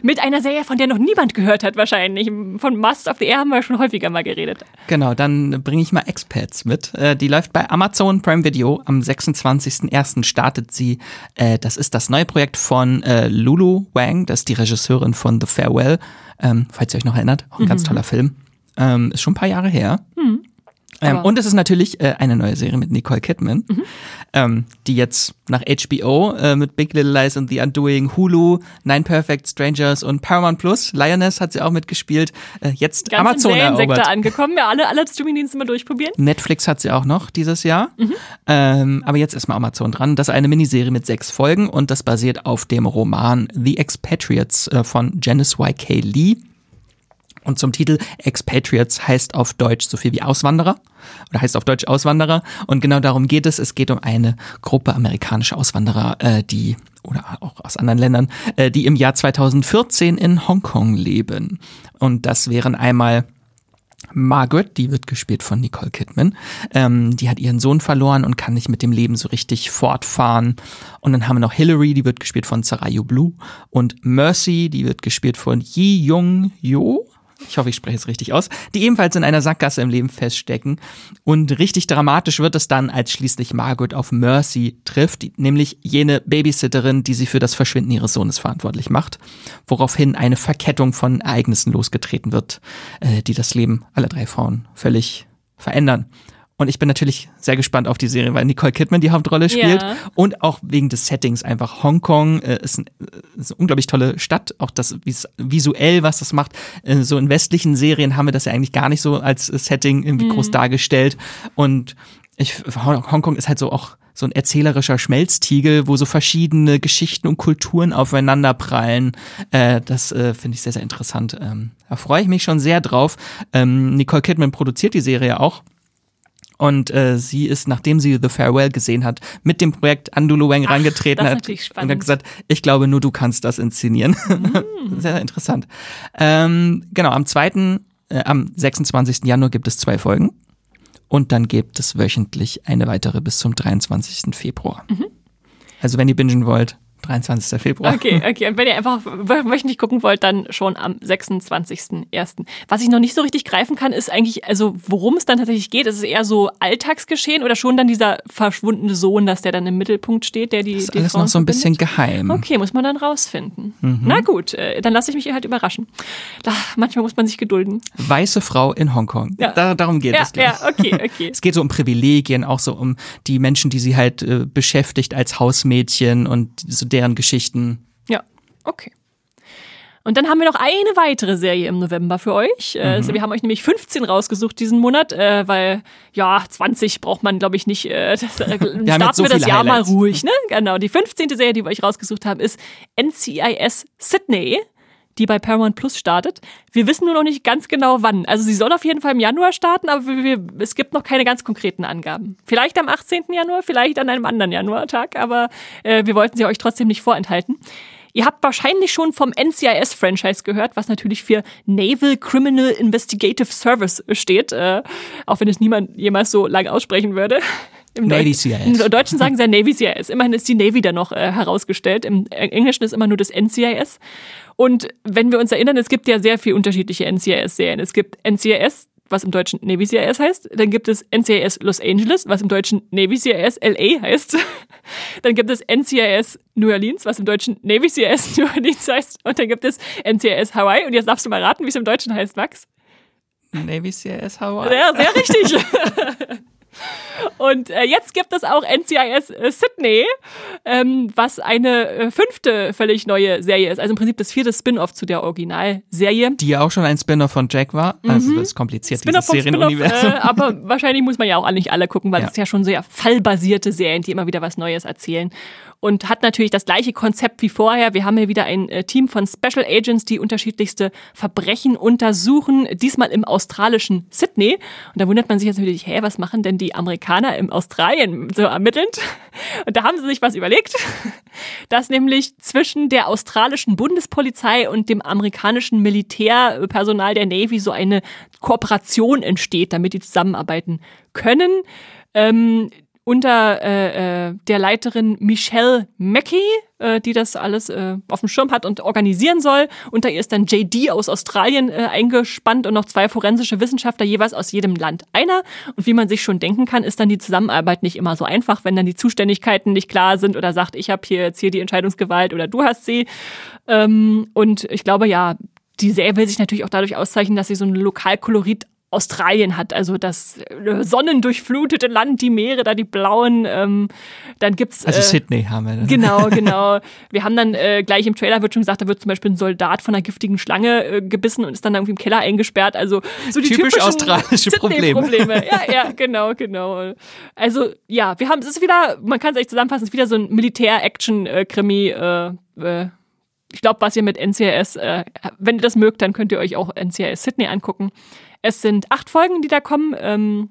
Mit einer Serie, von der noch niemand gehört hat, wahrscheinlich. Von Masters of the Air haben wir schon häufiger mal geredet. Genau, dann bringe ich mal Expats mit. Äh, Die läuft bei Amazon Prime Video. Am 26.01. startet sie. Äh, Das ist das neue Projekt von äh, Lulu Wang. Das ist die Regisseurin von The Farewell. Ähm, Falls ihr euch noch erinnert, auch ein ganz toller Film. Ähm, Ist schon ein paar Jahre her. Ähm, und es ist natürlich äh, eine neue Serie mit Nicole Kidman, ähm, die jetzt nach HBO äh, mit Big Little Lies and The Undoing, Hulu, Nine Perfect Strangers und Paramount Plus, Lioness hat sie auch mitgespielt, äh, jetzt Ganz Amazon im erobert. angekommen. Ja, alle, alle Streamingdienste mal durchprobieren. Netflix hat sie auch noch dieses Jahr. Ähm, aber jetzt ist mal Amazon dran. Das ist eine Miniserie mit sechs Folgen und das basiert auf dem Roman The Expatriates äh, von Janice Y.K. Lee. Und zum Titel Expatriates heißt auf Deutsch so viel wie Auswanderer oder heißt auf Deutsch Auswanderer. Und genau darum geht es. Es geht um eine Gruppe amerikanischer Auswanderer, äh, die oder auch aus anderen Ländern, äh, die im Jahr 2014 in Hongkong leben. Und das wären einmal Margaret, die wird gespielt von Nicole Kidman, ähm, die hat ihren Sohn verloren und kann nicht mit dem Leben so richtig fortfahren. Und dann haben wir noch Hillary, die wird gespielt von Sarayu Blue und Mercy, die wird gespielt von Yi Young Jo. Ich hoffe, ich spreche es richtig aus, die ebenfalls in einer Sackgasse im Leben feststecken. Und richtig dramatisch wird es dann, als schließlich Margaret auf Mercy trifft, nämlich jene Babysitterin, die sie für das Verschwinden ihres Sohnes verantwortlich macht, woraufhin eine Verkettung von Ereignissen losgetreten wird, äh, die das Leben aller drei Frauen völlig verändern. Und ich bin natürlich sehr gespannt auf die Serie, weil Nicole Kidman die Hauptrolle spielt Ja. und auch wegen des Settings einfach. Hongkong äh, ist, ein, äh, ist eine unglaublich tolle Stadt, auch das vis visuell, was das macht. Äh, so in westlichen Serien haben wir das ja eigentlich gar nicht so als Setting irgendwie groß dargestellt. Und ich, Hong- Hongkong ist halt so auch so ein erzählerischer Schmelztiegel, wo so verschiedene Geschichten und Kulturen aufeinander prallen. Äh, das äh, finde ich sehr, sehr interessant. Ähm, da freue ich mich schon sehr drauf. Ähm, Nicole Kidman produziert die Serie auch. Und äh, sie ist, nachdem sie The Farewell gesehen hat, mit dem Projekt an Lulu Wang Ach, rangetreten hat und hat gesagt, ich glaube nur du kannst das inszenieren. Mm. Sehr interessant. Ähm, genau, am zweiten, äh, am 26. Januar gibt es zwei Folgen und dann gibt es wöchentlich eine weitere bis zum 23. Februar. Mhm. Also wenn ihr bingen wollt, 23. Februar. Okay, okay. Und wenn ihr einfach wö- wöchentlich gucken wollt, dann schon am 26.01. Was ich noch nicht so richtig greifen kann, ist eigentlich, also worum es dann tatsächlich geht. Ist es eher so Alltagsgeschehen oder schon dann dieser verschwundene Sohn, dass der dann im Mittelpunkt steht, der die, Das ist die alles Frauen noch so ein verbindet? bisschen geheim. Okay, muss man dann rausfinden. Mhm. Na gut, äh, dann lasse ich mich halt überraschen. Da, manchmal muss man sich gedulden. Weiße Frau in Hongkong. Ja. Da, darum geht Ja, es. glaub ja, okay, okay. Es geht so um Privilegien, auch so um die Menschen, die sie halt äh, beschäftigt als Hausmädchen und so deren Geschichten. Ja, okay. Und dann haben wir noch eine weitere Serie im November für euch. Äh, also wir haben euch nämlich 15 rausgesucht diesen Monat, äh, weil ja, 20 braucht man, glaube ich, nicht. Äh, das, äh, starten wir, so das viele Jahr Highlights. mal ruhig, ne? Genau. Die 15. Serie, die wir euch rausgesucht haben, ist NCIS Sydney. Die bei Paramount Plus startet. Wir wissen nur noch nicht ganz genau wann. Also sie soll auf jeden Fall im Januar starten, aber wir, wir, es gibt noch keine ganz konkreten Angaben. Vielleicht am 18. Januar, vielleicht an einem anderen Januartag, aber äh, wir wollten sie euch trotzdem nicht vorenthalten. Ihr habt wahrscheinlich schon vom NCIS-Franchise gehört, was natürlich für Naval Criminal Investigative Service steht, äh, auch wenn es niemand jemals so lang aussprechen würde. Im Navy CIS. Im Deutschen sagen sie ja Navy CIS. Immerhin ist die Navy da noch äh, herausgestellt. Im Englischen ist immer nur das NCIS. Und wenn wir uns erinnern, es gibt ja sehr viel unterschiedliche NCIS-Serien. Es gibt NCIS, was im Deutschen Navy CIS heißt. Dann gibt es NCIS Los Angeles, was im Deutschen Navy CIS LA heißt. Dann gibt es NCIS New Orleans, was im Deutschen Navy CIS New Orleans heißt. Und dann gibt es NCIS Hawaii. Und jetzt darfst du mal raten, wie es im Deutschen heißt, Max. Navy CIS Hawaii. Ja, sehr richtig. Und äh, jetzt gibt es auch NCIS äh, Sydney, ähm, was eine äh, fünfte völlig neue Serie ist. Also im Prinzip das vierte Spin-off zu der Originalserie. Die ja auch schon ein Spin-off von Jack war. Also das ist kompliziert, Mhm. Dieses vom Spin-off, Serienuniversum. äh, aber wahrscheinlich muss man ja auch nicht alle gucken, weil Ja. es ist ja schon sehr fallbasierte Serien, die immer wieder was Neues erzählen. Und hat natürlich das gleiche Konzept wie vorher. Wir haben hier wieder ein äh, Team von Special Agents, die unterschiedlichste Verbrechen untersuchen, diesmal im australischen Sydney. Und da wundert man sich jetzt natürlich, hä, was machen denn die Amerikaner im Australien so ermittelnd? Und da haben sie sich was überlegt, dass nämlich zwischen der australischen Bundespolizei und dem amerikanischen Militärpersonal der Navy so eine Kooperation entsteht, damit die zusammenarbeiten können. Ähm, unter äh, äh, der Leiterin Michelle Mackey, äh, die das alles äh, auf dem Schirm hat und organisieren soll. Unter ihr ist dann JD aus Australien äh, eingespannt und noch zwei forensische Wissenschaftler, jeweils aus jedem Land einer. Und wie man sich schon denken kann, ist dann die Zusammenarbeit nicht immer so einfach, wenn dann die Zuständigkeiten nicht klar sind oder sagt, ich habe hier jetzt hier die Entscheidungsgewalt oder du hast sie. Ähm, und ich glaube ja, die Serie will sich natürlich auch dadurch auszeichnen, dass sie so ein Lokalkolorit Australien hat, also das äh, sonnendurchflutete Land, die Meere, da die blauen. Ähm, dann gibt's also äh, Sydney haben wir. Dann. Genau, genau. Wir haben dann äh, gleich im Trailer wird schon gesagt, da wird zum Beispiel ein Soldat von einer giftigen Schlange äh, gebissen und ist dann irgendwie im Keller eingesperrt. Also so die typisch australische Probleme. Probleme. Ja, ja, genau, genau. Also ja, wir haben es ist wieder, man kann es echt zusammenfassen, es ist wieder so ein Militär-Action-Krimi. Äh, äh, ich glaube, was ihr mit NCIS, äh, wenn ihr das mögt, dann könnt ihr euch auch NCIS Sydney angucken. Es sind acht Folgen, die da kommen. Ähm,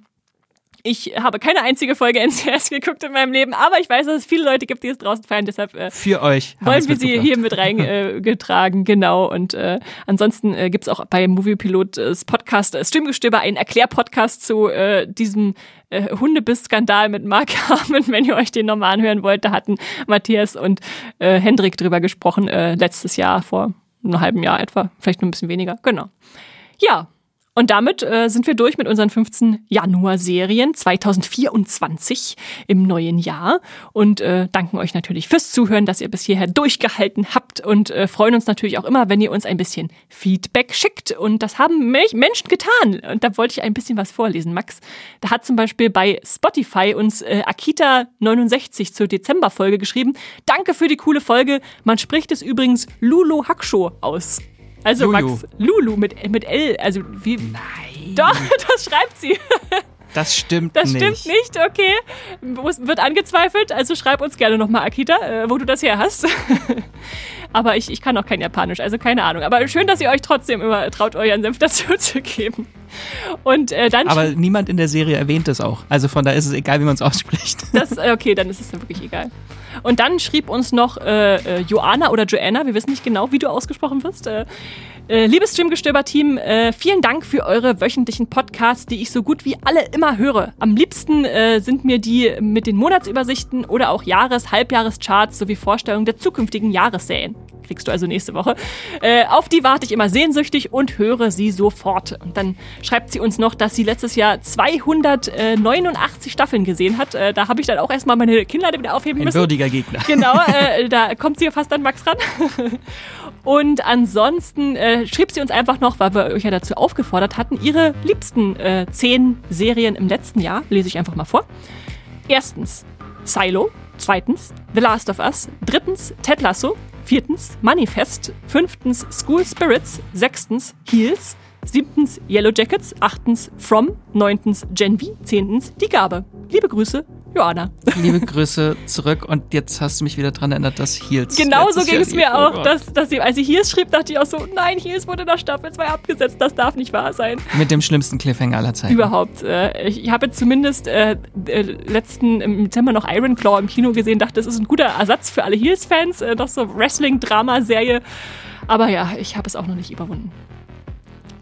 ich habe keine einzige Folge NCS geguckt in meinem Leben, aber ich weiß, dass es viele Leute gibt, die es draußen feiern. Deshalb äh, für euch wollen wir sie hier mit reingetragen. Äh, genau. Und äh, ansonsten äh, gibt es auch bei Moviepilot äh, Podcast äh, Streamgestöber einen Erklärpodcast zu äh, diesem äh, Hundebiss-Skandal mit Mark Harmon, wenn ihr euch den nochmal anhören wollt. Da hatten Matthias und äh, Hendrik drüber gesprochen, äh, letztes Jahr, vor einem halben Jahr etwa, vielleicht nur ein bisschen weniger. Genau. Ja, und damit äh, sind wir durch mit unseren 15 Januar-Serien 2024 im neuen Jahr und äh, danken euch natürlich fürs Zuhören, dass ihr bis hierher durchgehalten habt und äh, freuen uns natürlich auch immer, wenn ihr uns ein bisschen Feedback schickt. Und das haben Menschen getan. Und da wollte ich ein bisschen was vorlesen, Max. Da hat zum Beispiel bei Spotify uns äh, Akita69 zur Dezemberfolge geschrieben. Danke für die coole Folge. Man spricht es übrigens Lulu Haksho aus. Also Lulu. Max, Lulu mit, mit L, also wie. Nein. Doch, das schreibt sie. Das stimmt das nicht. Das stimmt nicht, okay. Wird angezweifelt, also schreib uns gerne nochmal, Akita, äh, wo du das her hast. Aber ich, ich kann auch kein Japanisch, also keine Ahnung. Aber schön, dass ihr euch trotzdem immer traut, euren Senf dazu zu geben. Und äh, dann. Aber niemand in der Serie erwähnt es auch. Also von da ist es egal, wie man es ausspricht. Das, äh, okay, dann ist es wirklich egal. Und dann schrieb uns noch äh, äh, Joanna oder Joanna, wir wissen nicht genau, wie du ausgesprochen wirst. Äh, äh, liebes Streamgestöber-Team, äh, vielen Dank für eure wöchentlichen Podcasts, die ich so gut wie alle immer höre. Am liebsten äh, sind mir die mit den Monatsübersichten oder auch Jahres-, Halbjahrescharts sowie Vorstellungen der zukünftigen Jahresserien. Kriegst du also nächste Woche. Äh, auf die warte ich immer sehnsüchtig und höre sie sofort. Und dann schreibt sie uns noch, dass sie letztes Jahr 289 Staffeln gesehen hat. Äh, da habe ich dann auch erstmal meine Kinnlade wieder aufheben Ein müssen. Ein würdiger Gegner. Genau, äh, da kommt sie ja fast an Max ran. Und ansonsten äh, schrieb sie uns einfach noch, weil wir euch ja dazu aufgefordert hatten, ihre liebsten äh, zehn Serien im letzten Jahr. Lese ich einfach mal vor. Erstens Silo. Zweitens The Last of Us. Drittens Ted Lasso. Viertens Manifest. Fünftens School Spirits. Sechstens Heels. Siebtens Yellow Jackets. Achtens From. Neuntens Gen V. Zehntens Die Gabe. Liebe Grüße, Joanna. Liebe Grüße zurück und jetzt hast du mich wieder daran erinnert, dass Heels. Genau so ging es mir auch, dass, dass sie, als sie Heels schrieb, dachte ich auch so, nein, Heels wurde nach Staffel 2 abgesetzt, das darf nicht wahr sein. Mit dem schlimmsten Cliffhanger aller Zeiten. Überhaupt. Äh, ich habe zumindest äh, äh, letzten im Dezember noch Iron Claw im Kino gesehen, dachte, das ist ein guter Ersatz für alle Heels-Fans, noch so Wrestling-Drama-Serie. Aber ja, ich habe es auch noch nicht überwunden.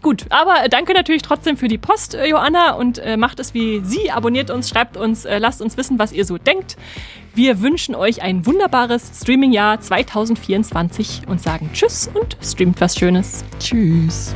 Gut, aber danke natürlich trotzdem für die Post, äh, Joanna, und äh, macht es wie Sie. Abonniert uns, schreibt uns, äh, lasst uns wissen, was ihr so denkt. Wir wünschen euch ein wunderbares Streaming-Jahr 2024 und sagen Tschüss und streamt was Schönes. Tschüss.